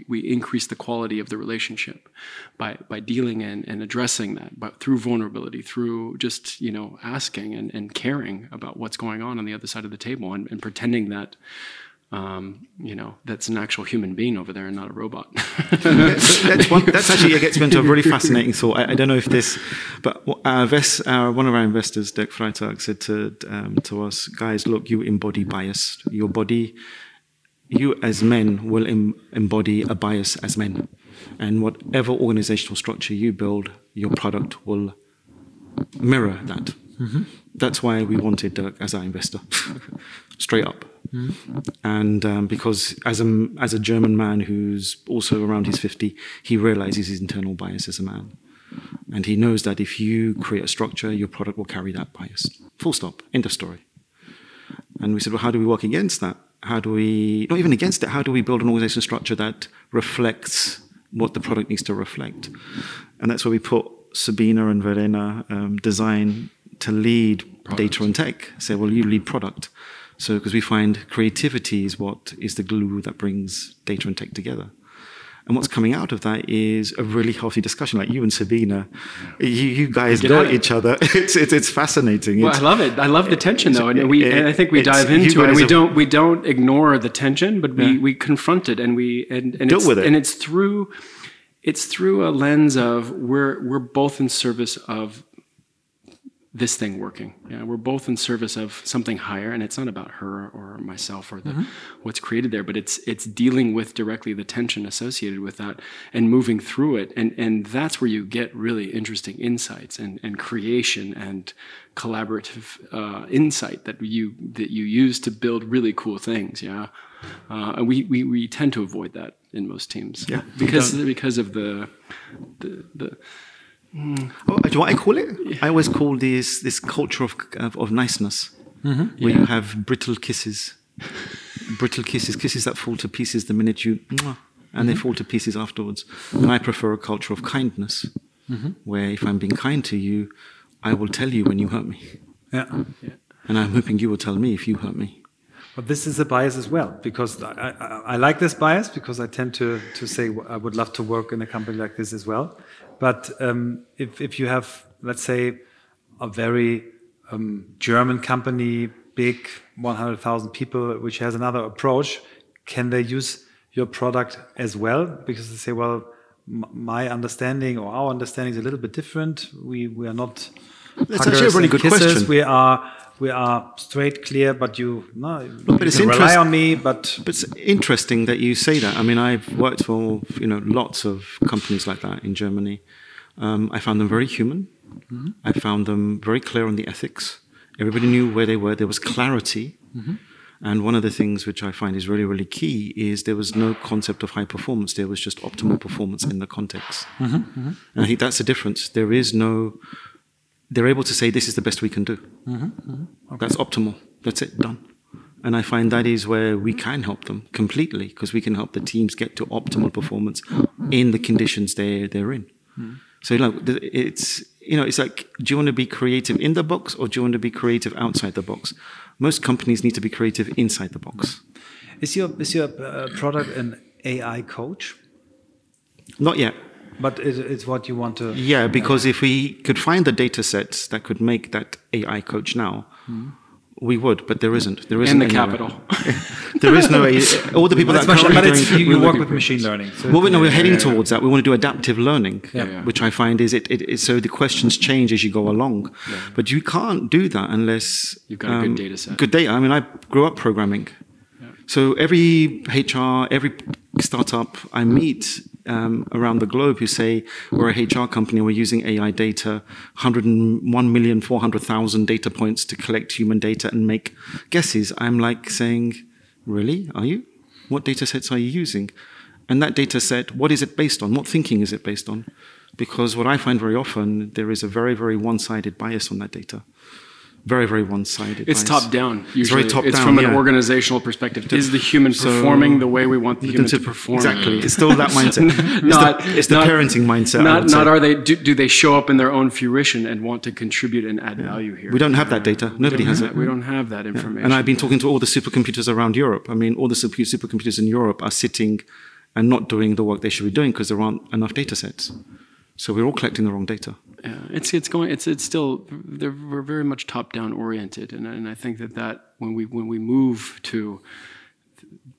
we, increase the quality of the relationship by, by dealing and, and addressing that but through vulnerability through just you know asking and, and caring about what's going on on the other side of the table and, and pretending that um, you know, that's an actual human being over there and not a robot. (laughs) that's, one, that's actually it gets me into a really fascinating thought. I, I don't know if this, but our our, one of our investors, Dirk Freitag, said to um, to us, guys, look, you embody bias. Your body you as men will em- embody a bias as men. And whatever organizational structure you build, your product will mirror that. Mm-hmm. That's why we wanted Dirk as our investor, (laughs) straight up. Mm-hmm. And um, because as a, as a German man who's also around his 50, he realizes his internal bias as a man. And he knows that if you create a structure, your product will carry that bias. Full stop. End of story. And we said, well, how do we work against that? How do we, not even against it, how do we build an organization structure that reflects what the product needs to reflect? And that's where we put Sabina and Verena um, design to lead product. data and tech. Say, well, you lead product. So, because we find creativity is what is the glue that brings data and tech together. And what's coming out of that is a really healthy discussion. Like you and Sabina, you, you guys know each other. (laughs) It's, it's, it's fascinating. Well, it's, I love it. I love the tension though, and we and I think we dive into it. And we don't we don't ignore the tension, but we, yeah. we confront it and we and, and deal with it. And it's through it's through a lens of we're we're both in service of this thing working. Yeah, we're both in service of something higher, and it's not about her or myself or the, mm-hmm. what's created there, but it's it's dealing with directly the tension associated with that and moving through it, and and that's where you get really interesting insights and and creation and collaborative uh, insight that you that you use to build really cool things. Yeah, uh, and we, we we tend to avoid that in most teams. Yeah, because because of the the the Mm. Oh, do you know what I call it? Yeah. I always call this this culture of of, of niceness, mm-hmm. where yeah. you have brittle kisses, (laughs) brittle kisses, kisses that fall to pieces the minute you, and mm-hmm. they fall to pieces afterwards. And I prefer a culture of kindness, mm-hmm. where if I'm being kind to you, I will tell you when you hurt me. Yeah. yeah. And I'm hoping you will tell me if you hurt me. But this is a bias as well, because I, I, I, like this bias because I tend to, to say I would love to work in a company like this as well. But um, if, if you have, let's say, a very um, German company, big 100,000 people, which has another approach, can they use your product as well? Because they say, well, my understanding or our understanding is a little bit different. We, we are not. That's actually a really good kisses. question. We are we are straight, clear, but you no, no but you it's rely on me. But but it's interesting that you say that. I mean, I've worked for you know lots of companies like that in Germany. Um, I found them very human. Mm-hmm. I found them very clear on the ethics. Everybody knew where they were. There was clarity. Mm-hmm. And one of the things which I find is really, really key is there was no concept of high performance. There was just optimal performance in the context. Mm-hmm, mm-hmm. And I think that's the difference. There is no, they're able to say, this is the best we can do. Mm-hmm, okay. That's optimal. That's it, done. And I find that is where we can help them completely because we can help the teams get to optimal performance in the conditions they're, they're in. Mm. So like it's you know it's like do you want to be creative in the box or do you want to be creative outside the box? Most companies need to be creative inside the box. Is your is your uh, product an AI coach? Not yet. But it's what you want to. Yeah, because uh, if we could find the data sets that could make that AI coach now, mm we would, but there isn't. There isn't in the capital. (laughs) there is no all the people that are currently doing. You, you work with machine learning. So well, no, we're heading yeah, yeah. towards that. We want to do adaptive learning, yeah. which I find is it, it, it, So the questions change as you go along, but you can't do that unless you've got um, a good um, data set. Good data. I mean, I grew up programming, so every HR, every startup I meet um, around the globe who say we're a HR company, we're using AI data, 101,400,000 data points to collect human data and make guesses. I'm like saying, really? Are you? What data sets are you using? And that data set, what is it based on? What thinking is it based on? Because what I find very often, there is a very, very one sided bias on that data very very one-sided. It's top down. Usually. It's very top it's down. from an yeah. organizational perspective. Is the human so, performing the way we want the human to, perform? Exactly. It's still that (laughs) mindset. It's not. The, it's the not, parenting mindset. Not. Not are they? Do, do, they show up in their own fruition and want to contribute and add yeah. value here? We don't have that data. Nobody has it. We don't have that information. Yeah. And I've been talking to all the supercomputers around Europe. I mean, all the supercomputers in Europe are sitting and not doing the work they should be doing because there aren't enough data sets. So we're all collecting the wrong data. Yeah, it's it's going. It's it's still we're very much top down oriented, and and I think that that when we when we move to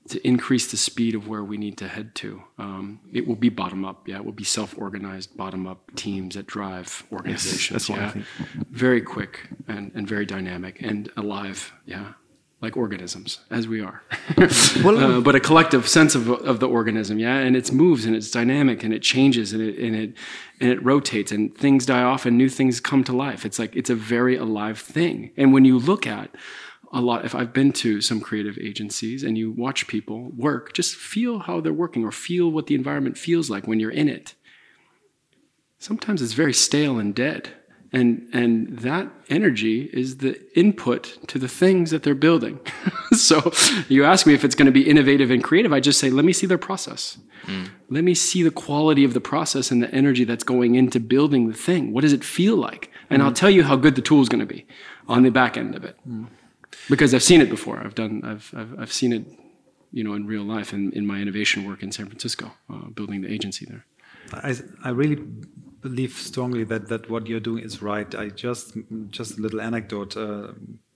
to increase the speed of where we need to head to, um, it will be bottom up. Yeah, it will be self organized bottom up teams that drive organizations. Yes, that's what yeah? I think. Very quick and and very dynamic and alive. Yeah like organisms, as we are. (laughs) uh, but a collective sense of, of the organism, yeah, and it moves and it's dynamic and it changes and it and it and it rotates and things die off and new things come to life. It's like it's a very alive thing. And when you look at a lot, if I've been to some creative agencies and you watch people work, just feel how they're working or feel what the environment feels like when you're in it. Sometimes it's very stale and dead and and that energy is the input to the things that they're building. (laughs) So you ask me if it's going to be innovative and creative i just say let me see their process. Mm. let me see the quality of the process and the energy that's going into building the thing. What does it feel like? And mm. i'll tell you how good the tool is going to be on the back end of it. Mm. because i've seen it before. I've done i've i've, I've seen it you know in real life in, in my innovation work in san francisco uh, building the agency there. I, I really believe strongly that that what you're doing is right. I just just a little anecdote. Uh,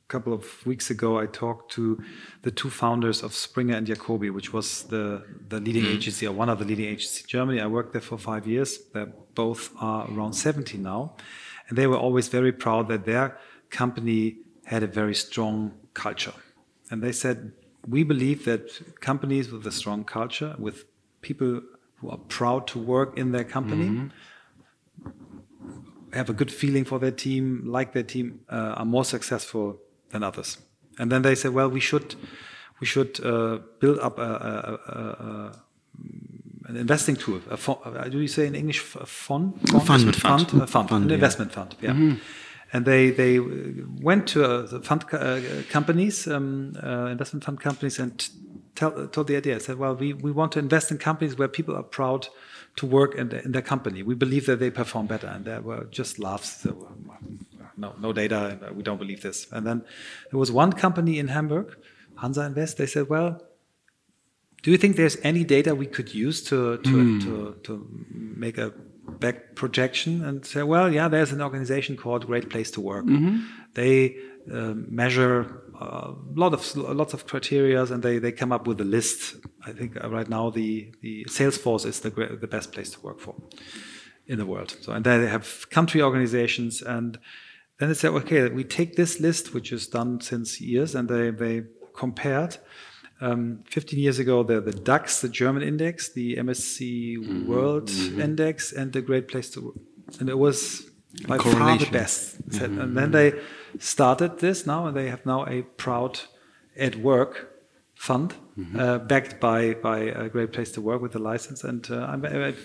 a couple of weeks ago, I talked to the two founders of Springer and Jacoby, which was the the leading mm-hmm. agency or one of the leading agencies in Germany. I worked there for five years. They both are around 70 now, and they were always very proud that their company had a very strong culture. And they said, we believe that companies with a strong culture, with people who are proud to work in their company. Mm-hmm have a good feeling for their team, like their team, uh, are more successful than others. And then they say, well, we should we should uh, build up a, a, a, an investing tool. Fond, uh, do you say in English fund? Fund, fund, fund, fund, fund, fund an yeah. investment fund. Yeah. Mm -hmm. And they they went to uh, fund uh, companies, um, uh, investment fund companies, and tell, told the idea. Said, well, we we want to invest in companies where people are proud to work in, the, in their company. We believe that they perform better, and there were just laughs. No, no data. We don't believe this. And then there was one company in Hamburg, Hansa Invest. They said, "Well, do you think there's any data we could use to to, mm. to, to make a back projection?" And say, "Well, yeah, there's an organization called Great Place to Work. Mm -hmm. They uh, measure a lot of lots of criteria, and they they come up with a list. I think uh, right now the the Salesforce is the the best place to work for in the world. So and they have country organizations, and then they say, okay, we take this list, which is done since years, and they they compared. Um, 15 years ago, the, the DAX, the German index, the MSC mm-hmm. World mm-hmm. Index, and the Great Place to Work, and it was by far the best. Mm-hmm. And then they started this now, and they have now a proud at Work fund, mm-hmm. uh, backed by by a great place to work with the license. And uh,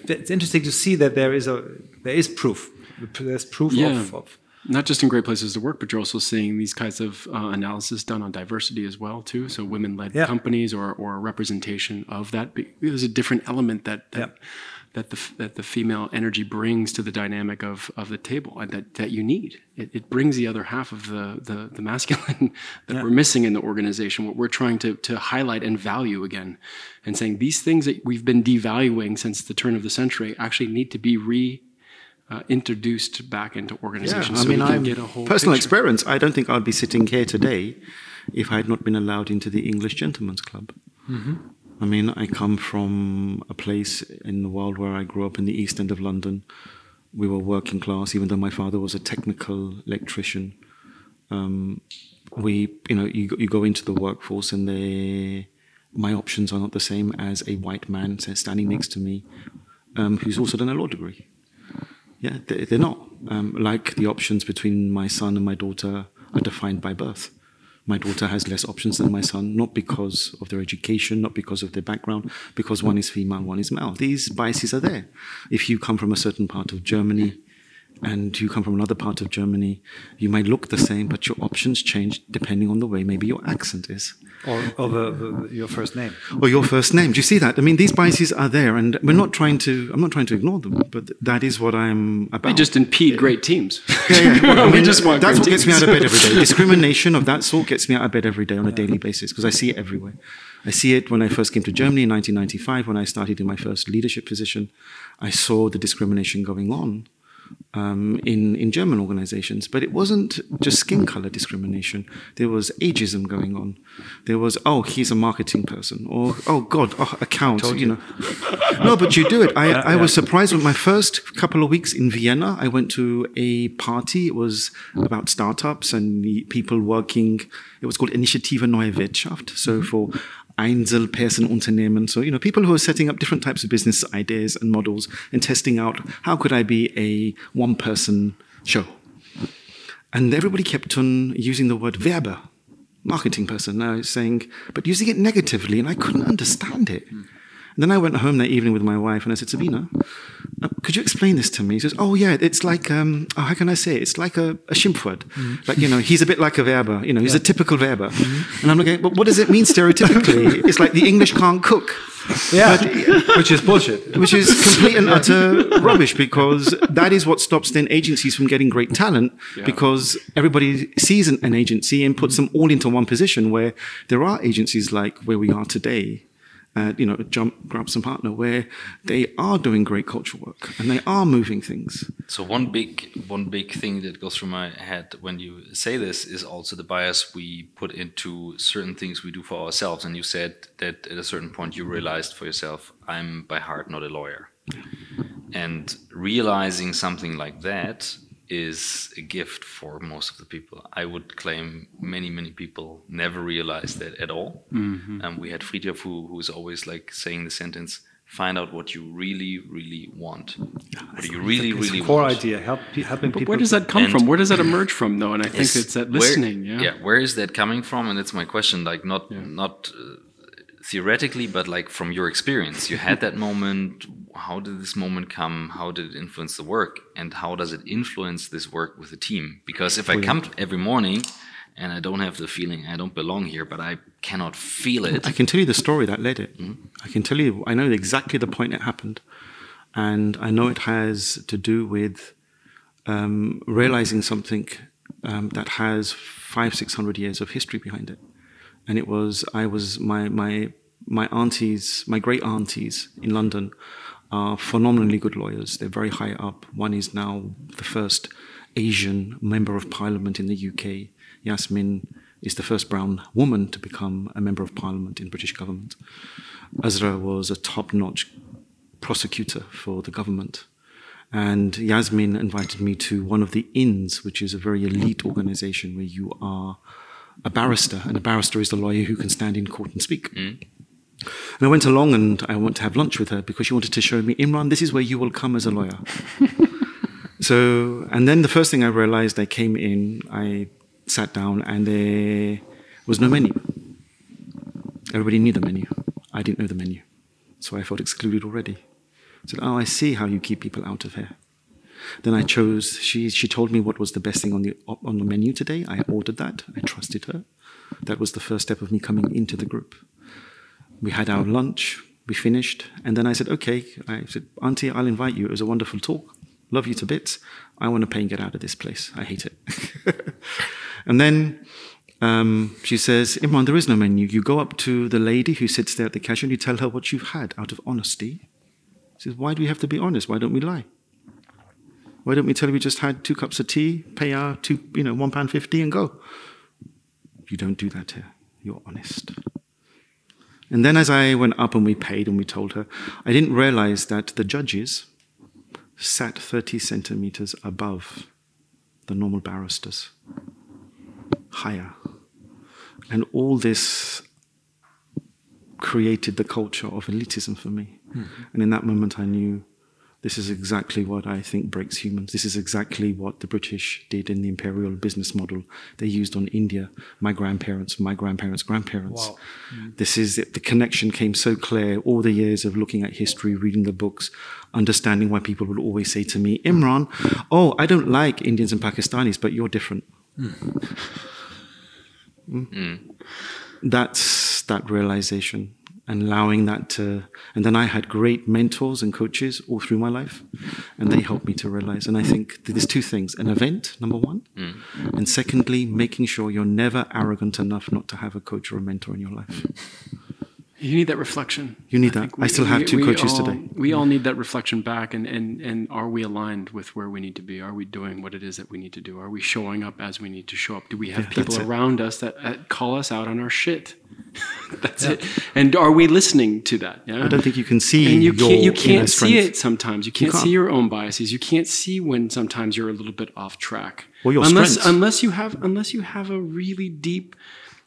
it's interesting to see that there is a there is proof. There's proof yeah. of, of not just in great places to work, but you're also seeing these kinds of uh, analysis done on diversity as well too. So women-led yeah. companies or or representation of that. There's a different element that that, yeah. That the that the female energy brings to the dynamic of of the table and that that you need. It, it brings the other half of the the, the masculine (laughs) that yeah. we're missing in the organization. What we're trying to to highlight and value again, and saying these things that we've been devaluing since the turn of the century actually need to be re uh, introduced back into organizations. Yeah, I mean, I'm personal picture. experience. I don't think I'd be sitting here today if I had not been allowed into the English Gentlemen's Club. Mm-hmm. I mean, I come from a place in the world where I grew up in the East End of London. We were working class, even though my father was a technical electrician. Um, we, you know, you, you go into the workforce and they, my options are not the same as a white man standing next to me um, who's also done a law degree. Yeah, they're not. Um, like the options between my son and my daughter are defined by birth. My daughter has less options than my son, not because of their education, not because of their background, because one is female, one is male. These biases are there. If you come from a certain part of Germany, and you come from another part of Germany, you might look the same, but your options change depending on the way maybe your accent is. Or, or the, the, your first name. Or your first name. Do you see that? I mean, these biases are there, and we're not trying to. I'm not trying to ignore them, but that is what I'm about. They just impede yeah. great teams. (laughs) Yeah, yeah. (laughs) Well, I mean, we just want that's what teams. gets me out of bed every day. (laughs) Discrimination of that sort gets me out of bed every day on a daily basis because I see it everywhere. I see it when I first came to Germany in 1995 when I started in my first leadership position. I saw the discrimination going on um, in in German organizations. But it wasn't just skin color discrimination. There was ageism going on. There was oh he's a marketing person or oh God oh account you. you. know. no, but you do it. I, yeah, I was surprised with my first couple of weeks in Vienna. I went to a party. It was about startups and people working. It was called Initiative Neue Wirtschaft. So for Einzelpersonenunternehmen. So, you know, people who are setting up different types of business ideas and models and testing out how could I be a one person show. And everybody kept on using the word Werber, marketing person, now saying, but using it negatively, and I couldn't understand it. Mm. And then I went home that evening with my wife and I said, Sabina, uh, could you explain this to me? He says, oh yeah, it's like, um, oh, how can I say it? It's like a, a Schimpfwort. Mm-hmm. Like, you know, he's a bit like a Werber, you know, he's yeah. a typical Werber. Mm-hmm. And I'm like, but what does it mean stereotypically? (laughs) it's like the English can't cook. Yeah, but, (laughs) which is bullshit. Which is complete and utter rubbish because that is what stops then agencies from getting great talent yeah. because everybody sees an, an agency and puts them all into one position where there are agencies like where we are today uh, you know, Jump, grab some Partner, where they are doing great cultural work and they are moving things. So one big one big thing that goes through my head when you say this is also the bias we put into certain things we do for ourselves. And you said that at a certain point you realized for yourself, I'm by heart not a lawyer. And realizing something like that is a gift for most of the people. I would claim many, many people never realize that at all. Mm-hmm. And we had Fridtjof who, who is always like saying the sentence, find out what you really, really want. What do you really, really core want? idea, help, helping people. but people. Where does that come and from? Where does that emerge from, though? And I think it's that listening. Where, yeah. yeah. Where is that coming from? And that's my question. Like, not, yeah. not uh, theoretically, but like from your experience, you had that moment. How did this moment come? How did it influence the work? And how does it influence this work with the team? Because if I come every morning and I don't have the feeling I don't belong here, but I cannot feel it. I can tell you the story that led it. Mm -hmm. I can tell you, I know exactly the point it happened. And I know it has to do with um, realizing something um, that has five, six hundred years of history behind it and it was I was my my my aunties, my great aunties in London are phenomenally good lawyers. They're very high up. One is now the first Asian member of parliament in the UK. Yasmin is the first brown woman to become a member of parliament in British government. Azra was a top-notch prosecutor for the government. And Yasmin invited me to one of the inns, which is a very elite organization where you are a barrister, and a barrister is the lawyer who can stand in court and speak. Mm. And I went along and I went to have lunch with her because she wanted to show me, Imran, this is where you will come as a lawyer. (laughs) so, and then the first thing I realized, I came in, I sat down, and there was no menu. Everybody knew the menu. I didn't know the menu. So I felt excluded already. I said, Oh, I see how you keep people out of here. Then I chose, she, she told me what was the best thing on the, on the menu today. I ordered that. I trusted her. That was the first step of me coming into the group. We had our lunch, we finished, and then I said, Okay, I said, Auntie, I'll invite you. It was a wonderful talk. Love you to bits. I want to pay and get out of this place. I hate it. (laughs) and then um, she says, Imran, there is no menu. You go up to the lady who sits there at the cashier and you tell her what you've had out of honesty. She says, Why do we have to be honest? Why don't we lie? Why don't we tell you we just had two cups of tea, pay our two, you know, one pound fifty and go? You don't do that here. You're honest. And then as I went up and we paid and we told her, I didn't realize that the judges sat 30 centimeters above the normal barristers, higher. And all this created the culture of elitism for me. Mm-hmm. And in that moment, I knew this is exactly what I think breaks humans. This is exactly what the British did in the imperial business model they used on India. My grandparents, my grandparents' grandparents. Wow. Mm. This is it. The connection came so clear. All the years of looking at history, reading the books, understanding why people would always say to me, Imran, oh, I don't like Indians and Pakistanis, but you're different. Mm. Mm. That's that realization and allowing that to and then i had great mentors and coaches all through my life and they helped me to realize and i think there's two things an event number one mm. and secondly making sure you're never arrogant enough not to have a coach or a mentor in your life you need that reflection. You need I that. We, I still have we, two we coaches all, today. We all need that reflection back, and, and and are we aligned with where we need to be? Are we doing what it is that we need to do? Are we showing up as we need to show up? Do we have yeah, people around us that, that, call us out on our shit? (laughs) that's yeah. it. And are we listening to that? Yeah. I don't think you can see. And you can't you can't see it sometimes. You can't, you can't, see your own biases. You can't see when sometimes you're a little bit off track. Well, your unless strengths. unless you have unless you have a really deep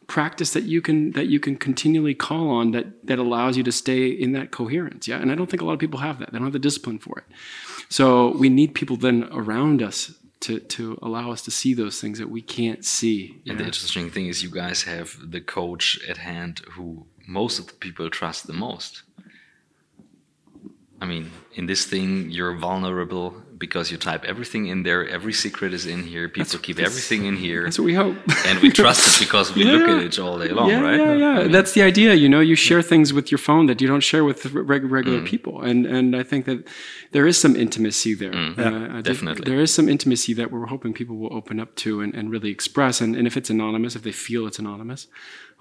practice that you can that you can continually call on that that allows you to stay in that coherence yeah? And i don't think a lot of people have that. They don't have the discipline for it. So we need people then around us to to allow us to see those things that we can't see and the interesting thing is you guys have the coach at hand who most of the people trust the most. I mean, in this thing, you're vulnerable because you type everything in there. Every secret is in here. People that's, keep everything in here. That's what we hope. and we trust it (laughs) because we yeah. look at it all day long, yeah, right? Yeah, yeah. I mean, that's the idea. You know, you share things with your phone that you don't share with regular mm. people. And and I think that there is some intimacy there. Mm. Uh, definitely. There is some intimacy that we're hoping people will open up to and, and really express. And, and if it's anonymous, if they feel it's anonymous,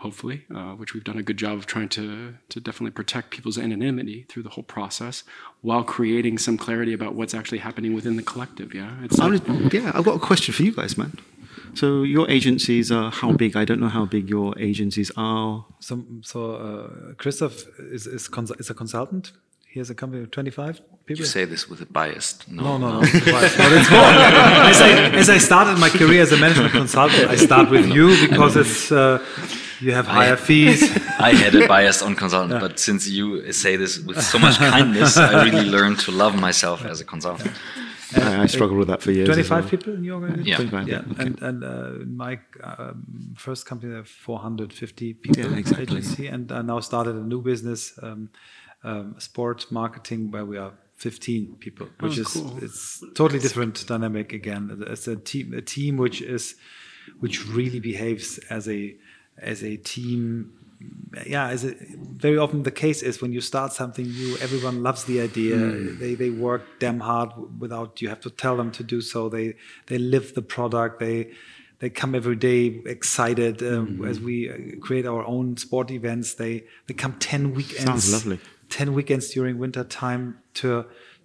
hopefully, uh, which we've done a good job of trying to, to definitely protect people's anonymity through the whole process while creating some clarity about what's actually happening within the collective. Yeah. It's like, yeah, I've got a question for you guys, man. So your agencies are how big? I don't know how big your agencies are. So, so uh, Christoph is, is, is a consultant he has a company of 25 people. You say this with a bias. No, no, no. no, no it's more. as, I, as I started my career as a management consultant, I start with you because it's uh, you have higher I, fees. (laughs) I had a (laughs) bias on consultant, yeah. but since you say this with so much kindness, I really (laughs) learned to love myself as a consultant. Uh, I struggled with that for years. 25 well. people in your organization? Yeah. yeah. Okay. And, and uh, my um, first company, there 450 people yeah, exactly. agency, and I now started a new business. Um, um, sport marketing where we are 15 people, which oh, is cool. it's totally different dynamic again. It's a team, a team which is which really behaves as a as a team. Yeah, as a, very often the case is when you start something new, everyone loves the idea. Mm. They they work damn hard without you have to tell them to do so. They they live the product. They they come every day excited um, mm-hmm. as we uh, create our own sport events. They they come ten weekends. Sounds lovely 10 weekends during winter time to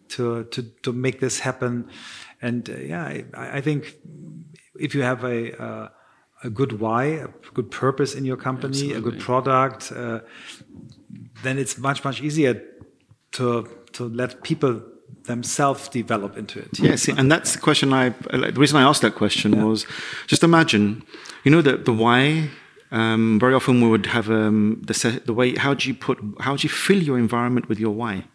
to to to make this happen and uh, yeah I, I, think if you have a uh, a good why a good purpose in your company Absolutely. a good product uh, then it's much much easier to to let people themselves develop into it yeah see, and that's the question i the reason i asked that question yeah. was just imagine you know the the why um, very often we would have um, the, the way, how do you put, how do you fill your environment with your why?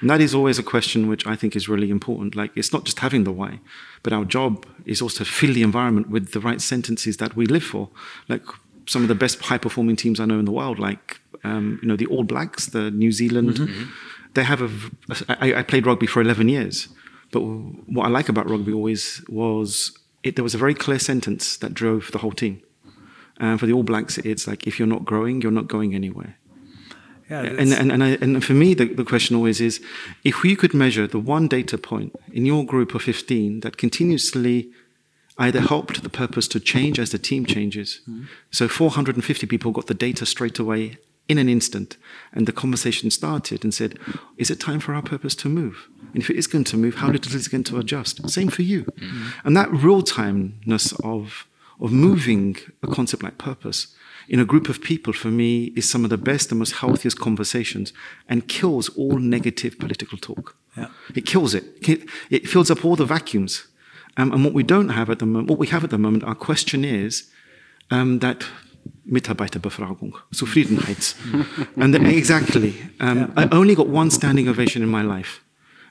And that is always a question which I think is really important. Like, it's not just having the why, but our job is also to fill the environment with the right sentences that we live for. Like, some of the best high performing teams I know in the world, like um, you know the All Blacks, the New Zealand. Mm-hmm. They have a. I, I played rugby for 11 years, but what I like about rugby always was it, there was a very clear sentence that drove the whole team. And for the All Blacks, it's like if you're not growing, you're not going anywhere. Yeah, and and and, I, and, for me, the, the question always is, if we could measure the one data point in your group of 15 that continuously either helped the purpose to change as the team changes. Mm-hmm. So 450 people got the data straight away in an instant, and the conversation started and said, "Is it time for our purpose to move? And if it is going to move, how little is it going to adjust? Same for you." Mm-hmm. And that real timeness of of moving a concept like purpose in a group of people, for me, is some of the best and most healthiest conversations and kills all negative political talk. Yeah. It kills it. It fills up all the vacuums. Um, and what we don't have at the moment, what we have at the moment, our question is um, that Mitarbeiterbefragung, Zufriedenheit. (laughs) and the, exactly. Um, yeah. I only got one standing ovation in my life.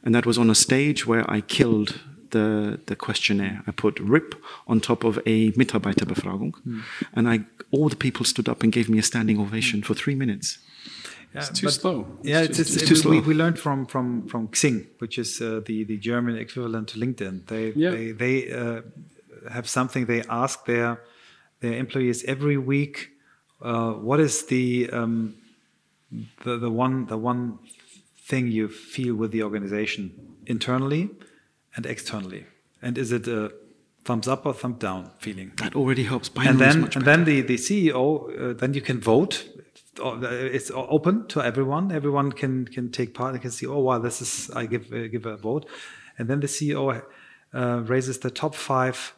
And that was on a stage where I killed the, the questionnaire. I put RIP on top of a Mitarbeiterbefragung, mm. and I, all the people stood up and gave me a standing ovation for three minutes. Yeah, it's too slow. Yeah, it's, it's, it's, too slow. We, we, learned from from from Xing, which is uh, the the German equivalent to LinkedIn. They yeah. they, they uh, have something they ask their their employees every week. Uh, what is the um, the the one the one thing you feel with the organization internally? and externally? And is it a thumbs up or thumb down feeling? That already helps. and then, and then the, the CEO, uh, then you can vote. Uh, it's open to everyone. Everyone can can take part. They can see, oh wow, this is I give uh, give a vote, and then the CEO uh, raises the top five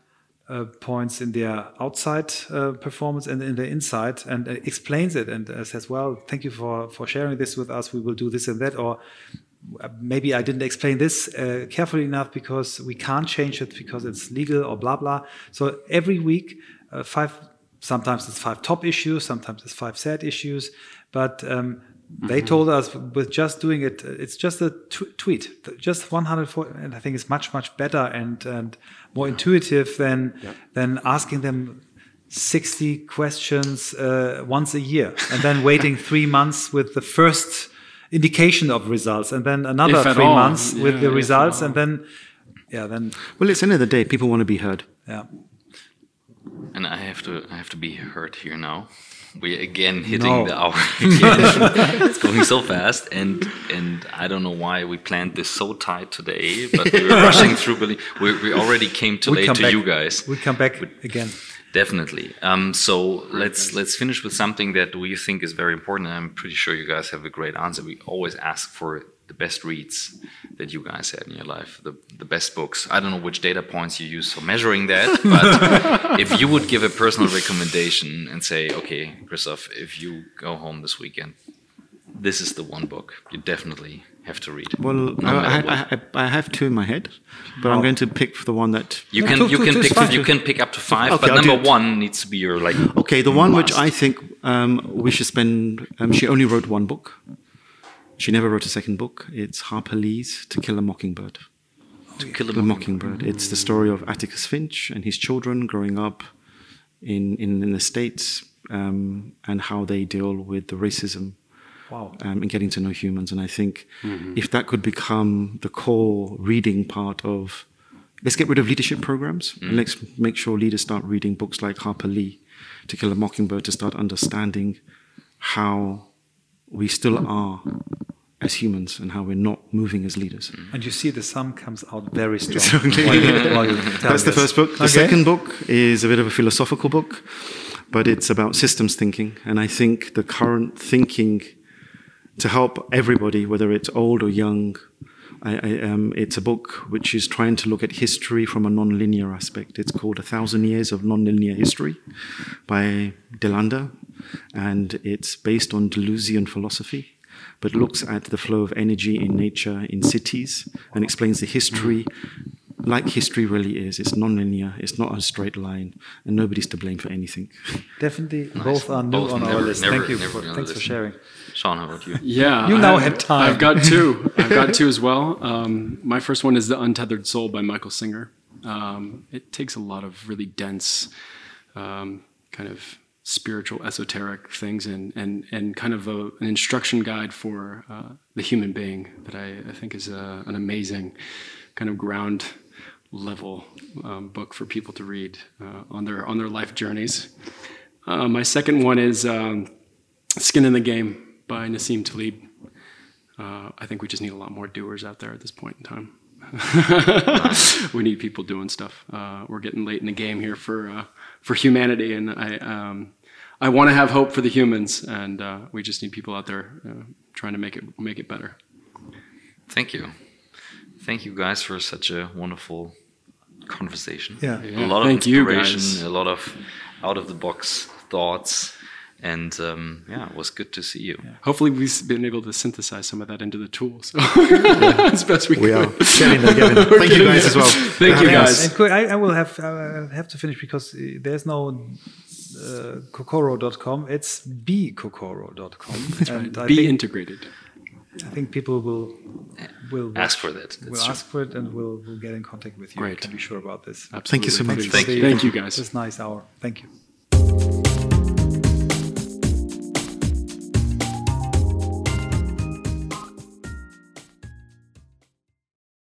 uh, points in their outside uh, performance and in the inside and explains it and uh, says, well, thank you for, for sharing this with us. We will do this and that. Or maybe I didn't explain this uh, carefully enough because we can't change it because it's legal or blah blah. So every week, uh, five. Sometimes it's five top issues, sometimes it's five sad issues, but um, they mm-hmm. told us with just doing it, it's just a tweet, just 140, and I think it's much much better and and more intuitive than yeah. than asking them 60 questions uh, once a year and then waiting three months with the first indication of results, and then another three all. months yeah, with the results, and then yeah, then. Well, it's the end of the day. People want to be heard. Yeah. And I have to, I have to be heard here now. We're again hitting no. the hour again. (laughs) it's going so fast, and and I don't know why we planned this so tight today, but we were rushing through. We, we already came too (laughs) we late to back. you guys. We will come back again. Definitely. Um, so let's let's finish with something that we think is very important. I'm pretty sure you guys have a great answer. We always ask for the best reads that you guys had in your life, the, the best books. I don't know which data points you use for measuring that, (laughs) but if you would give a personal recommendation and say, okay, Christoph, if you go home this weekend, this is the one book you definitely have to read. Well, no I, I, I, I, have two in my head, but I'm going to pick for the one that you can. Two, you two, can two pick. You can pick up to five, okay, but I'll number one needs to be your like. Okay, the one which I think um, we should spend. Um, she only wrote one book. She never wrote a second book. It's Harper Lee's To Kill a Mockingbird. To Kill a Mockingbird. Mockingbird. It's the story of Atticus Finch and his children growing up in in, in the states um, and how they deal with the racism Wow. Um, and getting to know humans. And I think mm-hmm. if that could become the core reading part of, let's get rid of leadership programs mm. and let's make sure leaders start reading books like Harper Lee, To Kill a Mockingbird, to start understanding how we still are as humans and how we're not moving as leaders. Mm. And you see the sum comes out very strong. (laughs) while you, while you That's the first book. The okay. second book is a bit of a philosophical book, but it's about systems thinking. And I think the current thinking to help everybody, whether it's old or young. I, I, um, it's a book which is trying to look at history from a non-linear aspect. It's called A Thousand Years of Non-Linear History by DeLanda, and it's based on Deleuzian philosophy, but looks at the flow of energy in nature in cities and explains the history like history really is. It's non-linear. It's not a straight line, and nobody's to blame for anything. (laughs) Definitely, nice. both are new both on never, our list. Never, Thank you. For, thanks for sharing. Shawn, how about you? (laughs) Yeah, you now I, have time. I've got two. (laughs) I've got two as well. Um, my first one is The Untethered Soul by Michael Singer. Um, it takes a lot of really dense, um, kind of spiritual, esoteric things, and and and kind of a, an instruction guide for uh, the human being that I, I think is a, an amazing kind of ground level um, book for people to read uh, on their on their life journeys. Uh, my second one is um, Skin in the Game by Nassim Taleb. Uh, I think we just need a lot more doers out there at this point in time. (laughs) we need people doing stuff. Uh, we're getting late in the game here for uh, for humanity, and I um, I want to have hope for the humans, and uh, we just need people out there trying to make it make it better. Thank you, thank you guys for such a wonderful conversation. Yeah, a lot of inspiration, a lot of out of the box thoughts and um, yeah, it was good to see you. Yeah. Hopefully, we've been able to synthesize some of that into the tools yeah. (laughs) as best we, we could. Are. Thank you guys as well. (laughs) Thank you guys. And I, I will have uh, have to finish because uh, there's no uh, kokoro.com. It's bekokoro.com. That's and right. Be integrated. I think people will will ask for that. That's will true. ask for it and will will get in contact with you. Great. can be sure about this. Absolutely. Thank you so much. Thank you. Thank you guys. It's nice hour. Thank you.